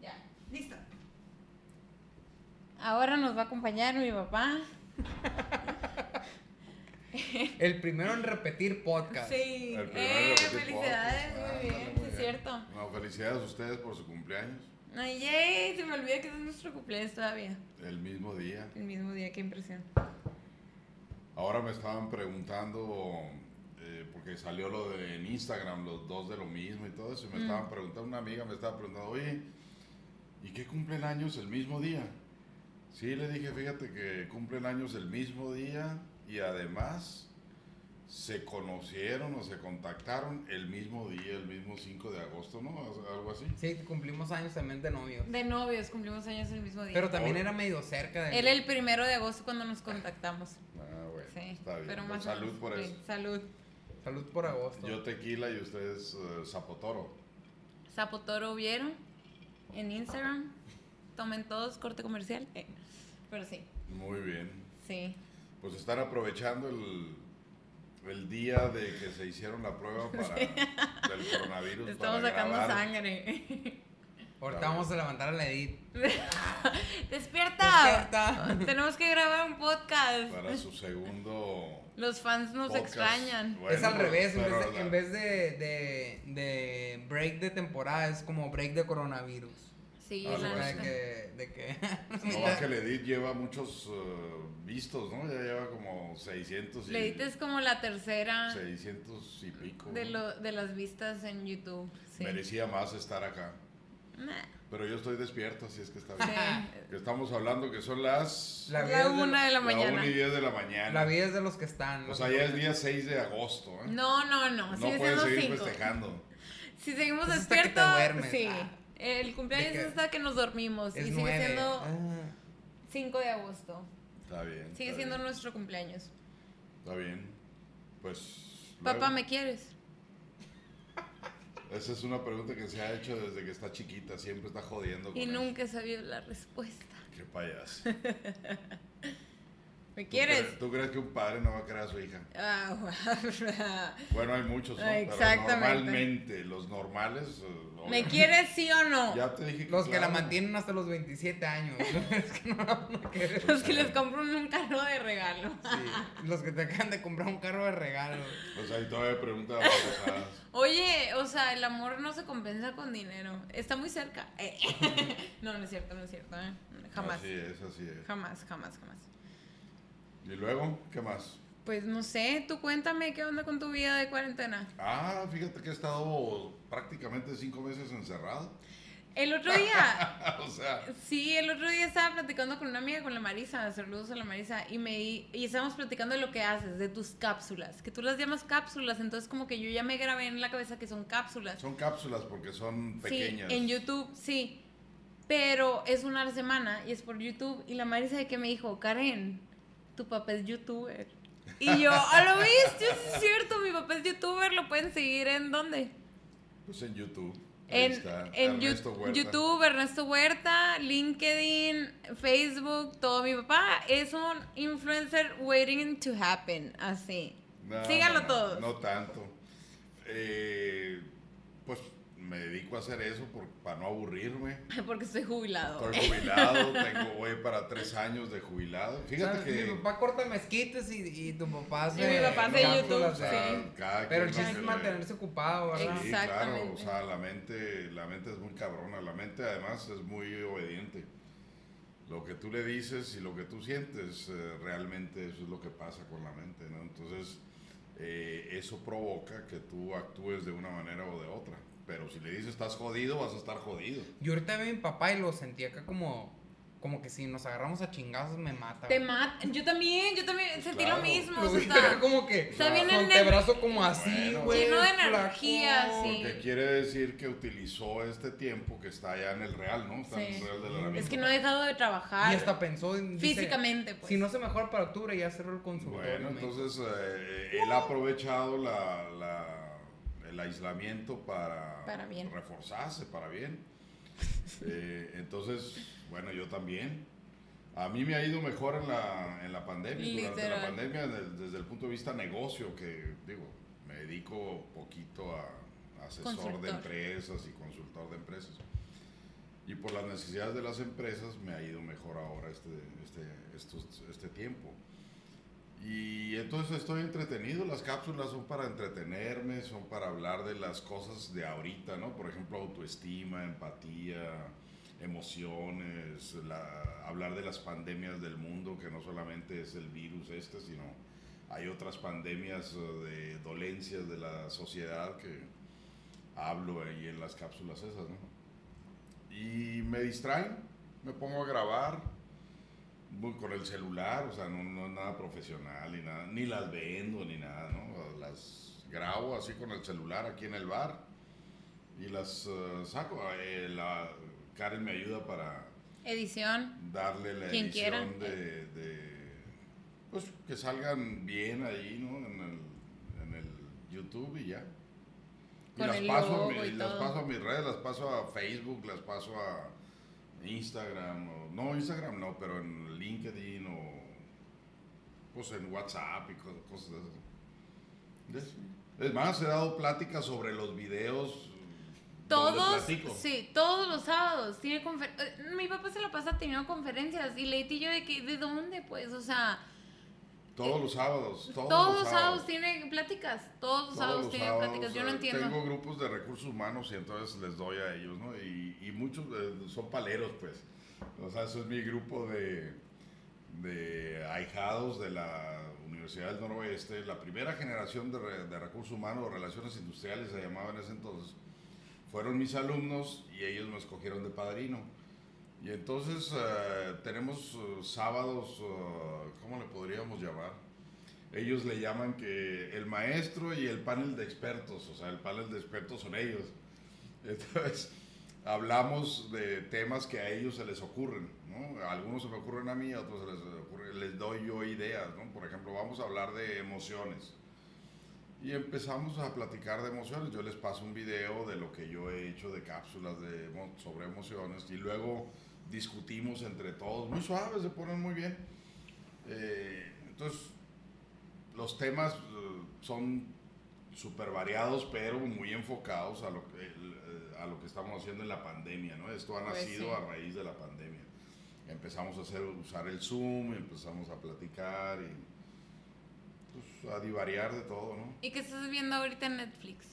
Ya, listo. Ahora nos va a acompañar mi papá. El primero en repetir podcast. Sí. El primero Eh, repetir felicidades, podcast. muy bien, muy es bien. cierto. No, felicidades a ustedes por su cumpleaños. Ay, yay, se me olvida que es nuestro cumpleaños todavía. El mismo día. El mismo día, qué impresión. Ahora me estaban preguntando, porque salió lo de en Instagram, los dos de lo mismo y todo eso. y Me Mm. estaban preguntando, una amiga me estaba preguntando, oye, ¿y qué cumplen años el mismo día? Sí, le dije, fíjate que cumplen años el mismo día y además se conocieron o se contactaron el mismo día, el mismo 5 de agosto, ¿no? Algo así. Sí, cumplimos años también de novios. De novios, cumplimos años el mismo día. Pero también era medio cerca de. Él el primero de agosto cuando nos contactamos. Ah, bueno, Sí. está bien. Pero Pues más salud por sí, eso. Salud. Salud por agosto. Yo tequila y ustedes eh, zapotoro. Zapotoro vieron en Instagram. Tomen todos corte comercial. Eh, Pero sí, Muy bien. sí. Pues están aprovechando el, el día de que se hicieron la prueba para, del coronavirus. Estamos para sacando grabar. sangre. Ahorita vamos a levantar a la Edith. ¡Despierta! Despierta. Tenemos que grabar un podcast. Para su segundo. Los fans nos podcast. extrañan. Bueno, es al revés, en vez, de, la- en vez de, de, de break de temporada, es como break de coronavirus. Sí, Ah, la de que, de que No que el Edith lleva muchos eh, vistos, ¿no? Ya lleva como 600 y. Le es como la tercera 600 y pico. de, lo, de las vistas en YouTube. Sí. Merecía más estar acá. Nah. Pero yo estoy despierto, así es que está bien. Sí. Que estamos hablando que son las. La la es de- una de la la mañana. 1 y 10 de la mañana. la vida es de los que están. O sea, ya es día 6 de agosto, ¿eh? No, no, no. No pueden seguir cinco. festejando. Si seguimos Es hasta que te despiertos, duermes. sí. Ah. El cumpleaños es hasta que nos dormimos. es y sigue nueve. siendo Ah. 5 de agosto. Está bien. Sigue está siendo bien. nuestro cumpleaños. Está bien. Pues. Papá, luego, ¿me quieres? Esa es una pregunta que se ha hecho desde que está chiquita. Siempre está jodiendo con Y eso. nunca he sabido la respuesta. Qué payaso. ¿Me ¿Tú quieres? crees- ¿Tú crees que un padre no va a querer a su hija? Ah, Bueno, hay muchos, ¿no? Ah, Pero exactamente. normalmente, los normales. eh, ¿Me quieres sí o no? Ya te dije que Los que la claro. mantienen hasta los 27 años. es que no. Los que les compro un carro de regalo. Sí, los que te acaban de comprar un carro de regalo. Pues ahí todavía pregunta babosadas. Oye, o sea, el amor no se compensa con dinero. Está muy cerca. No, no es cierto, no es cierto. ¿eh? Jamás. Así es, así es. Jamás, jamás, jamás. ¿Y luego? ¿Qué más? Pues no sé, tú cuéntame qué onda con tu vida de cuarentena. Ah, fíjate que he estado prácticamente cinco meses encerrado. El otro día, o sea, sí, el otro día estaba platicando con una amiga, con la Marisa, saludos a la Marisa, y me y estábamos platicando de lo que haces, de tus cápsulas, que tú las llamas cápsulas, entonces como que yo ya me grabé en la cabeza que son cápsulas. son cápsulas porque son pequeñas. Sí, en YouTube, sí. Pero es una semana y es por YouTube. Y la Marisa de que me dijo, Karen, tu papá es youtuber. Y yo, a lo viste, es cierto, mi papá es youtuber, lo pueden seguir en dónde? Pues en YouTube. Ahí En, está, en Ernesto Huerta. YouTube, Ernesto Huerta, LinkedIn, Facebook, todo. Mi papá es un influencer waiting to happen, así. No, Síganlo no, todos. No tanto. Eh, pues me dedico a hacer eso por- para no aburrirme. Porque estoy jubilado. Estoy jubilado, tengo, voy para tres años de jubilado. O Fíjate sea, que... Mi papá corta mezquites y, y tu papá hace. Y mi papá hace YouTube, o sea, sí. cada Pero el chiste es mantenerse ocupado, ¿verdad? Sí, claro, Exactamente. o sea, la mente, la mente es muy cabrona, la mente además es muy obediente. Lo que tú le dices y lo que tú sientes, eh, realmente eso es lo que pasa con la mente, ¿no? Entonces, eh, eso provoca que tú actúes de una manera o de otra. Pero si le dices estás jodido, vas a estar jodido. Yo ahorita veo a mi papá y lo sentí acá como, como que si nos agarramos a chingazos me mata. Te mata. Yo también, yo también sentí claro. lo mismo. Lo o sea, está- como que está bien el- antebrazo como así, Bueno. güey. Lleno de flaco. energía, sí. Porque quiere decir que utilizó este tiempo que está ya en el real, ¿no? Está en el real de la Es que no he dejado de trabajar. Y hasta pensó en... dice, Físicamente, pues. Si no se mejora para octubre, ya cerró el consultorio. Bueno, entonces eh, él ha aprovechado la, la- el aislamiento para, Para bien. reforzarse, para bien. Eh, entonces, bueno, yo también. A mí me ha ido mejor en la, en la pandemia, durante la Literal. pandemia, desde, desde el punto de vista negocio, que digo, me dedico poquito a, asesor Consultor. de empresas y consultor de empresas. Y por las necesidades de las empresas me ha ido mejor ahora este, este, estos- este tiempo. Y entonces estoy entretenido, las cápsulas son para entretenerme, son para hablar de las cosas de ahorita, ¿no? Por ejemplo, autoestima, empatía, emociones, la- hablar de las pandemias del mundo, que no solamente es el virus este, sino hay otras pandemias eh, de dolencias de la sociedad que hablo ahí en las cápsulas esas, ¿no? Y me distraen, me pongo a grabar, con el celular, o sea, no, no es nada profesional ni nada, ni las vendo ni nada, ¿no? Las grabo así con el celular aquí en el bar y las eh, saco. Eh, la, Karen me ayuda para Edición. darle la Quien edición de, de, pues que salgan bien ahí, ¿no? En el, en el YouTube y ya. Y las paso, a mi- y las paso a mis redes, las paso a Facebook, las paso a Instagram, o- no Instagram no, pero en LinkedIn o pues en WhatsApp y co- cosas de esas. Es más, he dado pláticas sobre los videos. Todos, sí, todos los sábados tiene confer- eh, Mi papá se la pasa teniendo conferencias y Leti y yo de que, ¿de dónde? Pues, o sea, Todos los sábados. Todos, todos, los sábados tiene pláticas, todos los sábados tiene pláticas, yo no eh, entiendo. Tengo grupos de recursos humanos y entonces les doy a ellos, ¿no? Y, y muchos eh, son paleros, pues. O sea, eso es mi grupo de, de ahijados de la Universidad del Noroeste. La primera generación de, re- de recursos humanos o relaciones industriales se llamaba en ese entonces. Fueron mis alumnos y ellos me escogieron de padrino. Y entonces eh, tenemos eh, sábados, eh, ¿cómo le podríamos llamar? Ellos le llaman que el maestro y el panel de expertos, o sea, el panel de expertos son ellos. Entonces, hablamos de temas que a ellos se les ocurren, ¿no? A Algunos se me ocurren a mí, a otros se les ocurre, les doy yo ideas, ¿no? Por ejemplo, vamos a hablar de emociones. Y empezamos a platicar de emociones. Yo les paso un video de lo que yo he hecho de cápsulas de, sobre emociones y luego discutimos entre todos. Muy suaves, se ponen muy bien. Eh, entonces, los temas eh, son súper variados, pero muy enfocados a lo, eh, a lo que estamos haciendo en la pandemia, ¿no? Esto ha Pues nacido sí. a raíz de la pandemia. Empezamos a hacer, usar el Zoom, empezamos a platicar y pues, a divariar de todo, ¿no? ¿Y qué estás viendo ahorita en Netflix?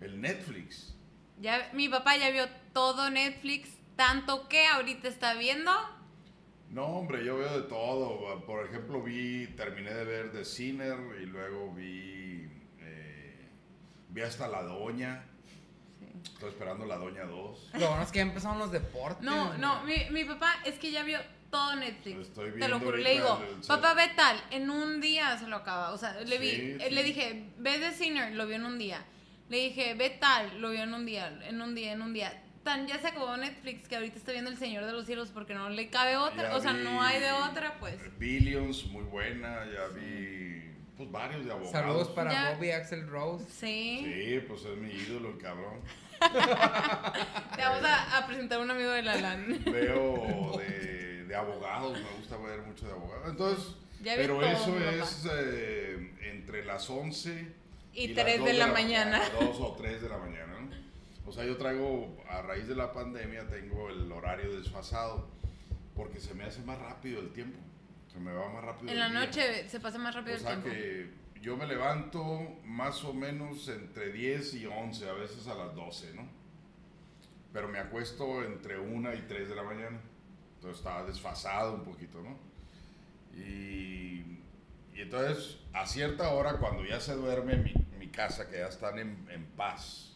El Netflix. Ya, mi papá ya vio todo Netflix, tanto que ahorita está viendo. No, hombre, yo veo de todo. Por ejemplo, vi, terminé de ver The Sinner y luego vi, eh, vi hasta La Doña. Estoy esperando La Doña 2. Lo bueno es que ya empezaron los deportes. No, no, mi, mi papá es que ya vio todo Netflix. Estoy Te lo juro, le digo, el- el- papá ve tal, en un día se lo acaba. O sea, le vi, Sí, eh, le sí. dije, ve The Sinner, lo vio en un día. Le dije, ve tal, lo vio en un día, en un día, en un día. Tan ya se acabó Netflix que ahorita está viendo El Señor de los Cielos porque no le cabe otra. Ya o sea, no hay de otra, pues. Billions, muy buena. Ya vi, pues, varios de abogados. Saludos para Ya. Bobby Axel Rose. Sí. Sí, pues es mi ídolo, el cabrón. Te vamos a, a presentar a un amigo de la LAN. Veo de, de abogados, me gusta ver mucho de abogados. Entonces, Ya vi pero todo, eso es eh, entre las 11 Y las 3 dos de la mañana. 2 o 3 de la mañana, ¿no? O sea, yo traigo, a raíz de la pandemia, tengo el horario desfasado porque se me hace más rápido el tiempo. Se me va más rápido En el la día. noche se pasa más rápido O sea el tiempo. que yo me levanto más o menos entre 10 y 11, a veces a las 12, ¿no? Pero me acuesto entre 1 y 3 de la mañana. Entonces estaba desfasado un poquito, ¿no? Y, y entonces a cierta hora, cuando ya se duerme mi, mi casa, que ya están en, en paz,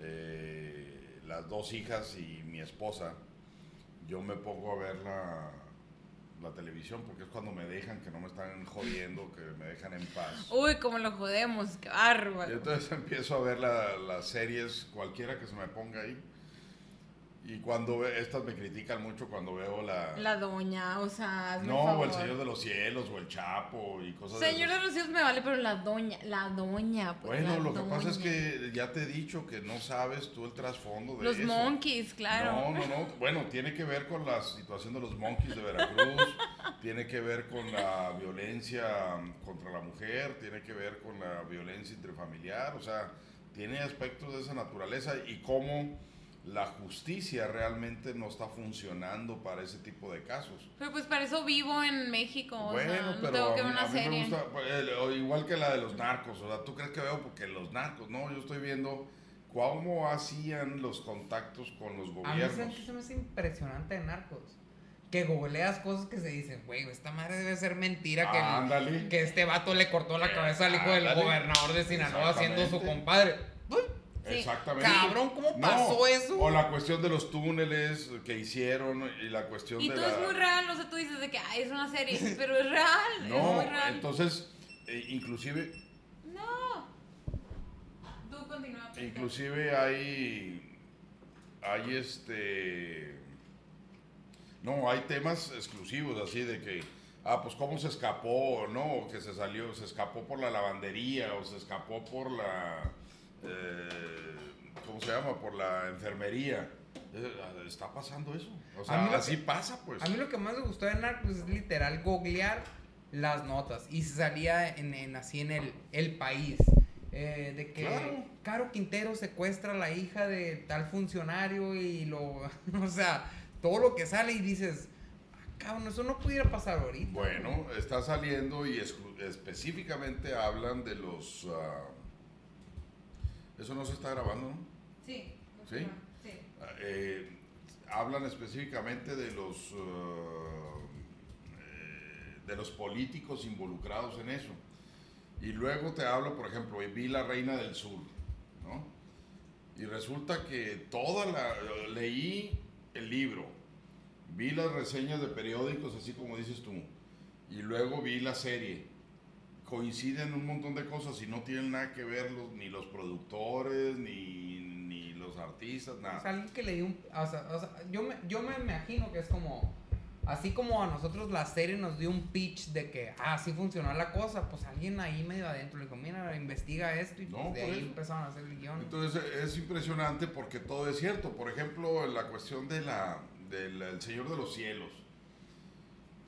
eh, las dos hijas y mi esposa, yo me pongo a ver la, la televisión porque es cuando me dejan, que no me están jodiendo, que me dejan en paz. Uy, como lo jodemos, qué Y bárbaro. entonces empiezo a ver la- las series, cualquiera que se me ponga ahí. Y cuando ve- estas me critican mucho cuando veo la... La doña, o sea, no, o favor. el Señor de los Cielos, o el Chapo, y cosas Señor de los cielos me vale, pero la doña, la doña, pues. Bueno, lo que pasa es que ya te he dicho que no sabes tú el trasfondo de Los eso. monkeys, claro. No, no, no. Bueno, tiene que ver con la situación de los monkeys de Veracruz, tiene que ver con la violencia contra la mujer, tiene que ver con la violencia intrafamiliar, o sea, tiene aspectos de esa naturaleza y cómo la justicia realmente no está funcionando para ese tipo de casos. Pero pues para eso vivo en México, o Bueno, sea, no pero tengo que a ver mí, una a mí me serie. gusta, pues, igual que la de los narcos, o sea, ¿tú crees que veo porque los narcos? No, yo estoy viendo cómo hacían los contactos con los A mí gobiernos. ¿saben qué se me hace impresionante de narcos. Que googleas cosas que se dicen, güey, esta madre debe ser mentira que, el- que este vato le cortó la cabeza al hijo del Ándale. gobernador de Sinaloa siendo su compadre. Uy, Sí. Exactamente. Cabrón, ¿cómo No, pasó eso? O la cuestión de los túneles que hicieron y la cuestión Y de todo la... es muy real, o sea, tú dices de que "Ay, es una serie, pero es real, es No, muy real. entonces, eh, inclusive, No. Tú continúa. Inclusive hay, hay este, no, hay temas exclusivos así de que, ah, pues cómo se escapó, no, que se salió, se escapó por la lavandería o se escapó por la, eh, ¿cómo se llama? Por la enfermería. Eh, Está pasando eso. O sea, así que- pasa, pues. A mí lo que más me gustó de Narcos es literal googlear las notas. Y salía en, en- así en el, el país. eh, de que Claro. Caro Quintero secuestra a la hija de tal funcionario y lo... O sea, todo lo que sale y dices, "Ah, cabrón, eso no pudiera pasar ahorita. Bueno, está saliendo y exclu- específicamente hablan de los... ah, eso no se está grabando, ¿no? Sí. ¿Sí? Sí. Ah, eh, hablan específicamente de los eh, de los políticos involucrados en eso. Y luego te hablo, por ejemplo, vi La Reina del Sur, ¿no? Y resulta que toda la... Leí el libro, vi las reseñas de periódicos, así como dices tú, y luego vi la serie. Coinciden un montón de cosas y no tienen nada que ver los, ni los productores, ni, ni los artistas, Es nada. alguien que le dio un... O sea, o sea, yo, me, yo me imagino que es como... Así como a nosotros la serie nos dio un pitch de que, ah, así funcionó la cosa, pues alguien ahí medio adentro le dijo, mira, investiga esto y pues No, de ahí eso. empezaron a hacer el guion. Entonces es impresionante porque todo es cierto. Por ejemplo, la cuestión de la, del el Señor de los Cielos.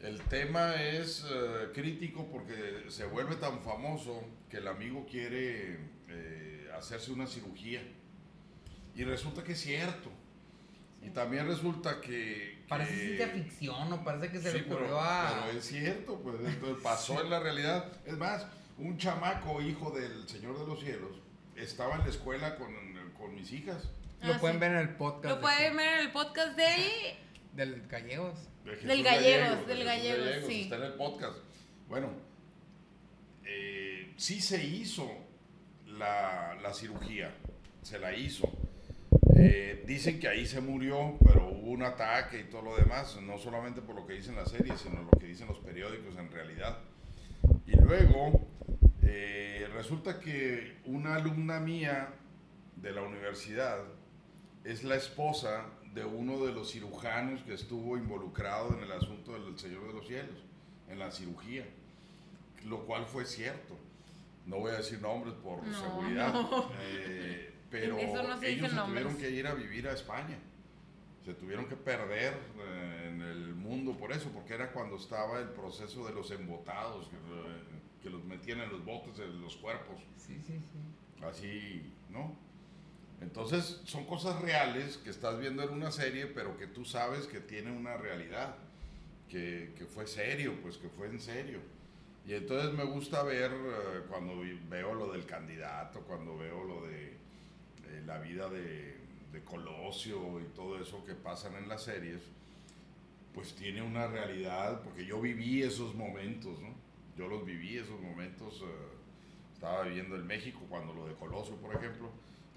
El tema es eh, crítico porque se vuelve tan famoso que el amigo quiere eh, hacerse una cirugía. Y resulta que es cierto. Y también resulta que... Parece que- ciencia ficción o parece que se Sí, le ocurrió pero, a... pero es cierto, pues entonces pasó en la realidad. Es más, un chamaco, hijo del Señor de los Cielos, estaba en la escuela con, con mis hijas. Lo Ah, pueden sí. ver en el podcast. Lo de- pueden ver en el podcast del... Del Gallegos. de Del Gallegos, de del Gallegos, sí. Está en el podcast. Bueno, eh, sí se hizo la, la cirugía, se la hizo. Eh, dicen que ahí se murió, pero hubo un ataque y todo lo demás, no solamente por lo que dicen las series, sino lo que dicen los periódicos en realidad. Y luego eh, resulta que una alumna mía de la universidad es la esposa de uno de los cirujanos que estuvo involucrado en el asunto del Señor de los Cielos, en la cirugía, lo cual fue cierto. No voy a decir nombres por No, seguridad, no. eh, pero En eso no se ellos se tuvieron que ir a vivir a España. Se tuvieron que perder eh, en el mundo por eso, porque era cuando estaba el proceso de los embotados, que, eh, que los metían en los botes de los cuerpos Sí, sí, sí. así, ¿no? Entonces son cosas reales que estás viendo en una serie, pero que tú sabes que tiene una realidad, que, que fue serio, pues que fue en serio. Y entonces me gusta ver eh, cuando veo lo del candidato, cuando veo lo de eh, la vida de, de Colosio y todo eso que pasan en las series, pues tiene una realidad, porque yo viví esos momentos, ¿no? Yo los viví esos momentos. eh, estaba viviendo en México cuando lo de Colosio, por ejemplo,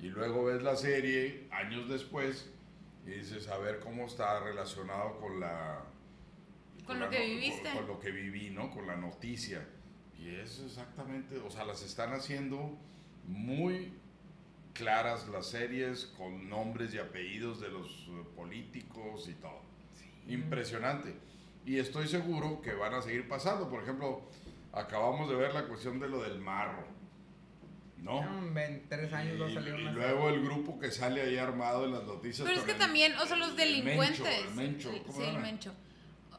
y luego ves la serie años después y dices, a ver cómo está relacionado con la... Con lo la que viviste. Con, con lo que viví, ¿no? Con la noticia. Y es exactamente, o sea, las están haciendo muy claras las series con nombres y apellidos de los eh, políticos y todo. Impresionante. Y estoy seguro que van a seguir pasando. Por ejemplo, acabamos de ver la cuestión de lo del marro. ¿No? No, en tres años va a Y- luego el grupo que sale ahí armado en las noticias. Pero es que también, o sea, los el delincuentes. Mencho, el Mencho, el- ¿cómo sí, el mencho.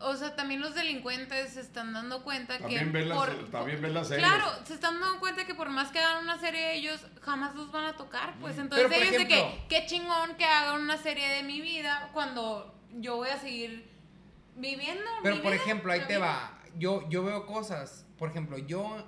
o sea, también los delincuentes se están dando cuenta También que ven las- por, también ven las series. Claro, se están dando cuenta que por más que hagan una serie ellos jamás los van a tocar, pues entonces Mm. Pero, ellos de ejemplo- que qué chingón que hagan una serie de mi vida cuando yo voy a seguir viviendo Pero mi por vida, ejemplo, ahí te vida. va. Yo, yo veo cosas. Por ejemplo, yo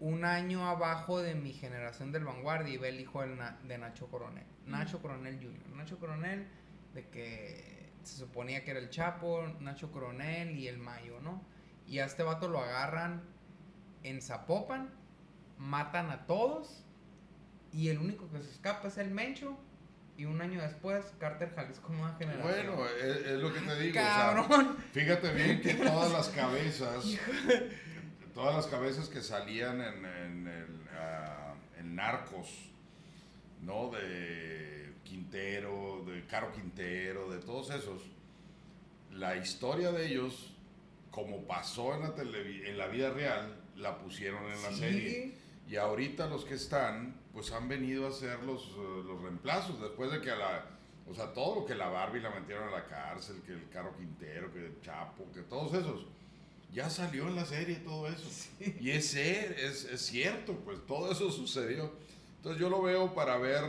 un año abajo de mi generación del vanguardia iba el hijo del Na- de Nacho Coronel. Nacho Coronel Jr. Nacho Coronel, de que se suponía que era el Chapo, Nacho Coronel y el Mayo, ¿no? Y a este vato lo agarran en Zapopan, matan a todos y el único que se escapa es el Mencho. Y un año después, Carter Jalisco Nueva Generación. Bueno, es, es lo que te digo. o sea, Cabrón. fíjate bien que todas las cabezas, todas las cabezas que salían en, en, el, en Narcos, ¿no? De Quintero, de Caro Quintero, de todos esos, la historia de ellos, como pasó en la, televi- en la vida real, la pusieron en la Sí. serie. Y ahorita los que están, pues han venido a hacer los, eh, los reemplazos, después de que a la... O sea, todo lo que la Barbie la metieron a la cárcel, que el Caro Quintero, que el Chapo, que todos esos, ya salió en la serie todo eso. Y es, es, es cierto, pues todo eso sucedió. Entonces yo lo veo para ver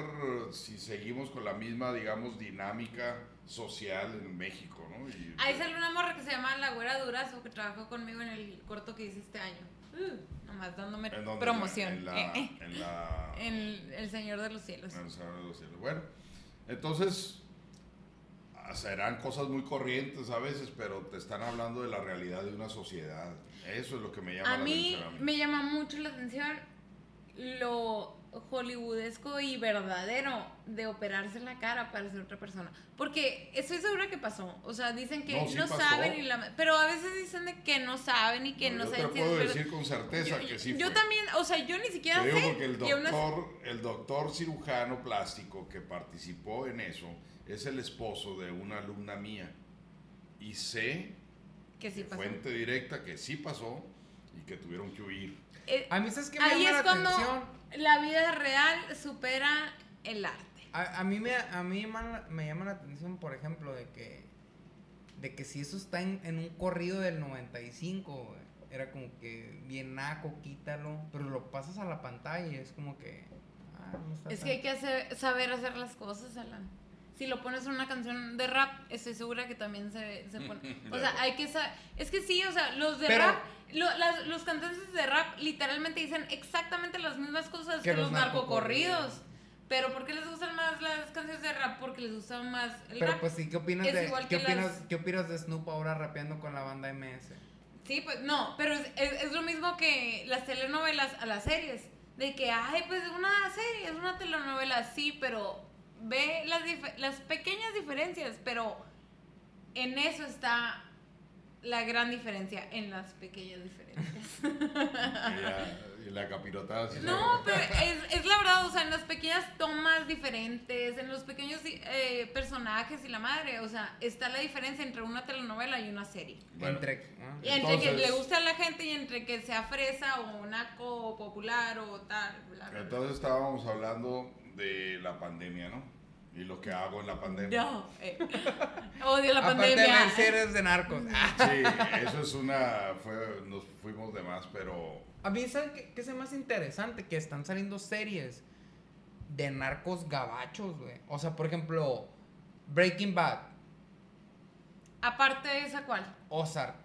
si seguimos con la misma, digamos, dinámica social en México, ¿no? Y, Ahí sale una morra que se llama La Güera Durazo que trabajó conmigo en el corto que hice este año. Uh, nomás dándome ¿en promoción. En la... Eh, eh. En la En El Señor de los Cielos. en el Señor de los Cielos. Bueno, entonces serán cosas muy corrientes a veces, pero te están hablando de la realidad de una sociedad. Eso es lo que me llama A la mí atención. a mí. me llama mucho la atención lo hollywoodesco y verdadero de operarse la cara para ser otra persona. Porque estoy segura que pasó. O sea, dicen que No, no, sí saben y la... Pero a veces dicen de que no saben y que no, yo saben es puedo decir con certeza yo, que sí yo fue. también, o sea, yo ni siquiera Te digo sé. porque el doctor, el doctor cirujano plástico que participó en eso es el esposo de una alumna mía. Y sé, que sí de pasó. fuente directa, que sí pasó y que tuvieron que huir. Eh, A mí, ¿sabes qué me ahí llama es la cuando atención? la vida real supera el arte. A, a mí, me, a mí llama- me llama la atención, por ejemplo, de que, de que si eso está en, en un corrido del 95, güey, era como que bien naco, quítalo, pero lo pasas a la pantalla y es como que... ah, no está Es tan- que hay que hacer- saber hacer las cosas, Alan. Si lo pones en una canción de rap, estoy segura que también se, se pone. O sea, hay que saber. Es que sí, o sea, los de Pero- rap, lo- las- los cantantes de rap literalmente dicen exactamente las mismas cosas Que que, los narcocorridos. Pero ¿por qué les gustan más las canciones de rap? Porque les gusta más el Pero rap. pues sí, ¿qué opinas, Es de, ¿qué, opinas, las- ¿qué opinas de Snoop ahora rapeando con la banda MS? Sí, pues no, pero es, es- es lo mismo que las telenovelas a las series. De que, ay, pues una serie, es una telenovela, sí, pero ve las, dif- las pequeñas diferencias, pero en eso está la gran diferencia, en las pequeñas diferencias. Y la, y la capirotada. sí No, pero es, es la verdad, o sea, en las pequeñas tomas diferentes, en los pequeños eh, personajes y la madre, o sea, está la diferencia entre una telenovela y una serie. Bueno, Entre, ah, Y entre que le guste a la gente y entre que sea fresa o naco o popular o tal. bla, bla, bla. Entonces estábamos hablando de la pandemia, ¿no? Y lo que hago en la pandemia. No, eh. odio la Aparte de pandemia. ver series de narcos. Ah, Sí, eso es una. Fue, nos fuimos de más, pero. A mí, ¿saben qué, qué es más interesante? Que están saliendo series de narcos gabachos, güey. O sea, por ejemplo, Breaking Bad, Aparte de esa, ¿cuál? Ozark,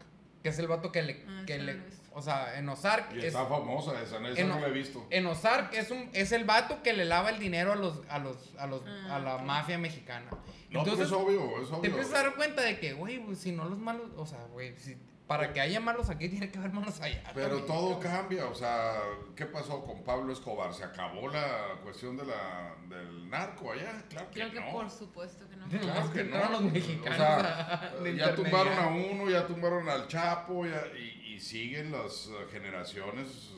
que es el vato que le... Ah, que sí, le. O sea, en Ozark... Y es- está famosa esa, esa en- no la he visto. En Ozark es, un, es el vato que le lava el dinero a los, a los, a los, Ah, a la ok. mafia mexicana. No, Entonces, pero es obvio, es te obvio. empiezas a dar cuenta de que, güey, pues, si no los malos, o sea, güey, si, para que haya malos aquí, tiene que haber malos allá. Pero también, todo cambia, o sea, ¿qué pasó con Pablo Escobar? ¿Se acabó la cuestión de la, del narco allá? Claro que Creo que no. por supuesto que no. Claro que que no. los O mexicanos sea, a- de ya tumbaron a uno, ya tumbaron al Chapo, ya- y, y siguen las generaciones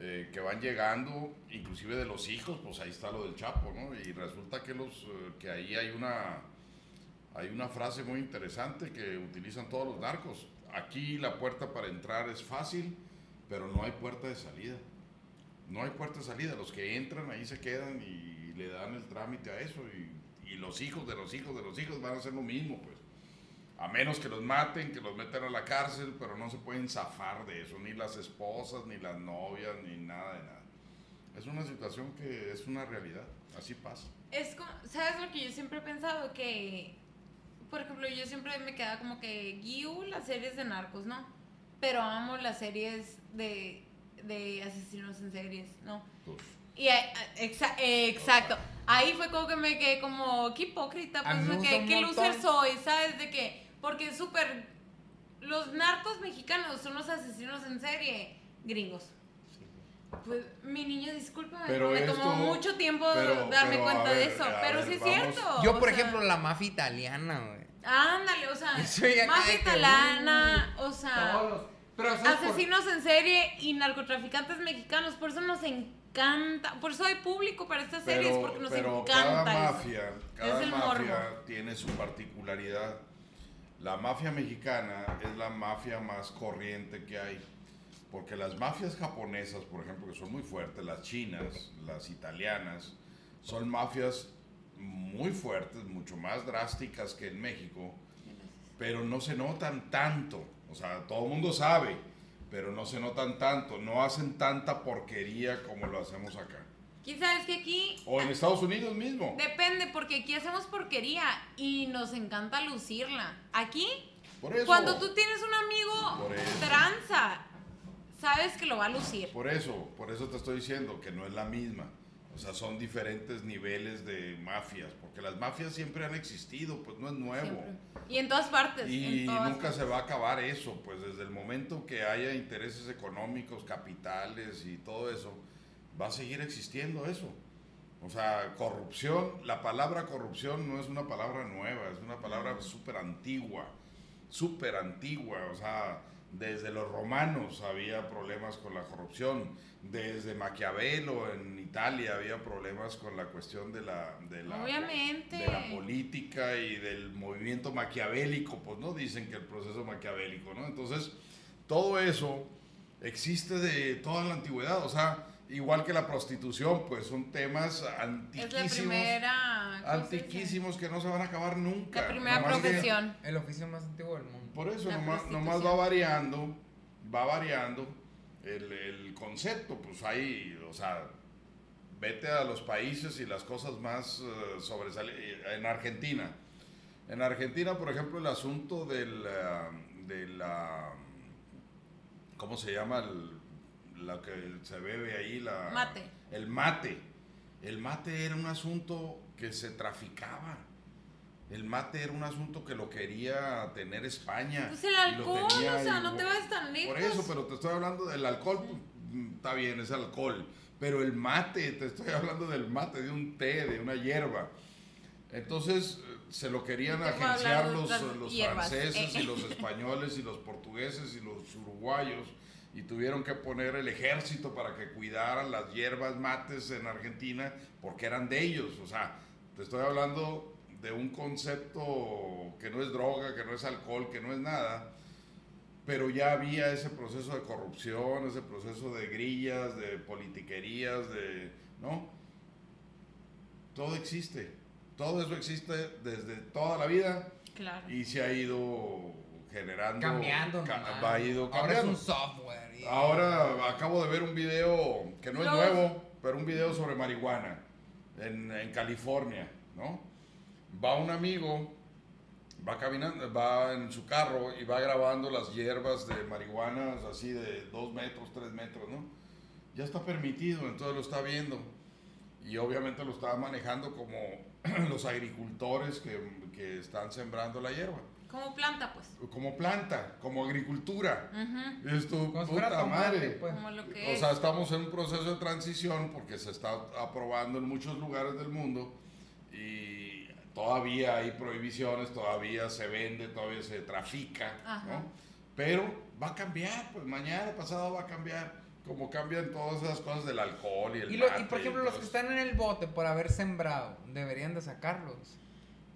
eh, que van llegando, inclusive de los hijos, pues ahí está lo del Chapo, ¿no? Y resulta que los eh, que ahí hay una hay una frase muy interesante que utilizan todos los narcos. Aquí la puerta para entrar es fácil, pero no hay puerta de salida. No hay puerta de salida. Los que entran ahí se quedan y le dan el trámite a eso. Y los hijos de los hijos de los hijos van a hacer lo mismo, pues. A menos que los maten, que los metan a la cárcel, pero no se pueden zafar de eso, ni las esposas, ni las novias, ni nada de nada. Es una situación que es una realidad, así pasa. Es como, ¿sabes lo que yo siempre he pensado? Que, por ejemplo, yo siempre me queda como que guío las series de narcos, ¿no? Pero amo las series de, de asesinos en series, ¿no? Pues, Y exa- eh, exacto. Ahí fue como que me quedé como, qué hipócrita, A pues me quedé, qué loser soy, ¿sabes? De que, porque es súper, los narcos mexicanos son los asesinos en serie gringos. Pues, mi niño, discúlpame, Pero pero me esto- tomó mucho tiempo pero- darme pero, cuenta de eso. Pero ver, sí es cierto. Yo, por sea, ejemplo, la mafia italiana, güey. Ándale, o sea, mafia que- italiana, o sea, los- Pero ¿sabes por- asesinos en serie y narcotraficantes mexicanos. Por eso nos encanta, por eso hay público para estas series, pero, porque nos pero encanta. cada eso. mafia, cada Es el mafia morbo. tiene su particularidad. La mafia mexicana es la mafia más corriente que hay. Porque las mafias japonesas, por ejemplo, que son muy fuertes, las chinas, las italianas, son mafias muy fuertes, mucho más drásticas que en México, pero no se notan tanto. O sea, todo el mundo sabe, pero no se notan tanto. No hacen tanta porquería como lo hacemos acá. Quizás es que aquí O en Estados Unidos mismo. depende, porque aquí hacemos porquería y nos encanta lucirla. Aquí, Por eso. cuando tú tienes un amigo Por eso. tranza, sabes que lo va a lucir. Por eso, por eso te estoy diciendo que no es la misma. O sea, son diferentes niveles de mafias, porque las mafias siempre han existido, pues no es nuevo. Siempre. Y en todas partes. Y en todas nunca se partes. va a acabar eso, pues desde el momento que haya intereses económicos, capitales y todo eso, va a seguir existiendo eso. O sea, corrupción, la palabra corrupción no es una palabra nueva, es una palabra súper antigua, súper antigua. O sea, desde los romanos había problemas con la corrupción, desde Maquiavelo en Italia había problemas con la cuestión de la, de la, Obviamente. de la política y del movimiento maquiavélico, pues no dicen que el proceso maquiavélico, ¿no? Entonces, todo eso existe de toda la antigüedad, o sea, igual que la prostitución, pues son temas Es la antiquísimos, antiquísimos que no se van a acabar nunca. La primera Nomás que- profesión. El oficio más antiguo del mundo. por eso nomás, nomás va variando, va variando el, el concepto, pues ahí, o sea, vete a los países y las cosas más sobresalientes. En Argentina, en Argentina, por ejemplo, el asunto del, eh, de la, ¿cómo se llama? El- lo que se bebe ahí, la... Mate. El mate. El mate era un asunto que se traficaba. El mate era un asunto que lo quería tener España. Pues el alcohol, o sea, no te vas tan lejos. Por eso, pero te estoy hablando del alcohol, pues, mm, está bien, es alcohol. Pero el mate, te estoy hablando del mate, de un té, de una hierba. Entonces eh, se lo querían agenciar los, los franceses Eh. y los españoles y los portugueses y los uruguayos y tuvieron que poner el ejército para que cuidaran las hierbas mates en Argentina porque eran de ellos. O sea, te estoy hablando de un concepto que no es droga, que no es alcohol, que no es nada, pero ya había ese proceso de corrupción, ese proceso de grillas, de politiquerías, de, ¿no? Todo existe, todo eso existe desde toda la vida Claro. y se ha ido generando, Cambiando, ca- nomás. va ido Ahora es cambiando. un software. y- Ahora acabo de ver un video que no es nuevo, pero un video sobre marihuana en, en California, ¿no? Va un amigo, va caminando, va en su carro y va grabando las hierbas de marihuana así de dos metros, tres metros, ¿no? Ya está permitido, entonces lo está viendo. Y obviamente lo está manejando como los agricultores que, que están sembrando la hierba. Como planta, pues. Como planta, como agricultura. Ujú. Es tu Como si fuera puta tomate, madre. pues. Como lo que O es. sea, estamos en un proceso de transición porque se está aprobando en muchos lugares del mundo y todavía hay prohibiciones, todavía se vende, todavía se trafica. ¿no? Pero va a cambiar, pues mañana, pasado va a cambiar, como cambian todas esas cosas del alcohol y el Y, lo- y por ejemplo, y los que están en el bote por haber sembrado, deberían de sacarlos.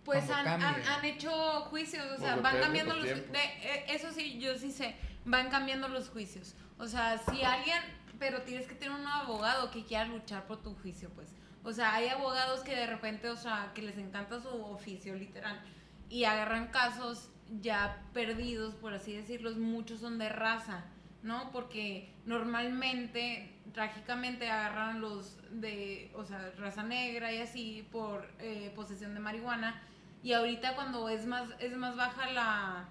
Pues han, han, hecho juicios, o sea, van cambiando los... de- eh, eso sí, yo sí sé, van cambiando los juicios. O sea, si alguien... Pero tienes que tener un abogado que quiera luchar por tu juicio, pues. O sea, hay abogados que de repente, o sea, que les encanta su oficio, literal. y agarran casos ya perdidos, por así decirlo, muchos son de raza, ¿no? Porque normalmente, trágicamente, agarran los de, o sea, raza negra y así por eh, posesión de marihuana. Y ahorita cuando es más, es más baja la,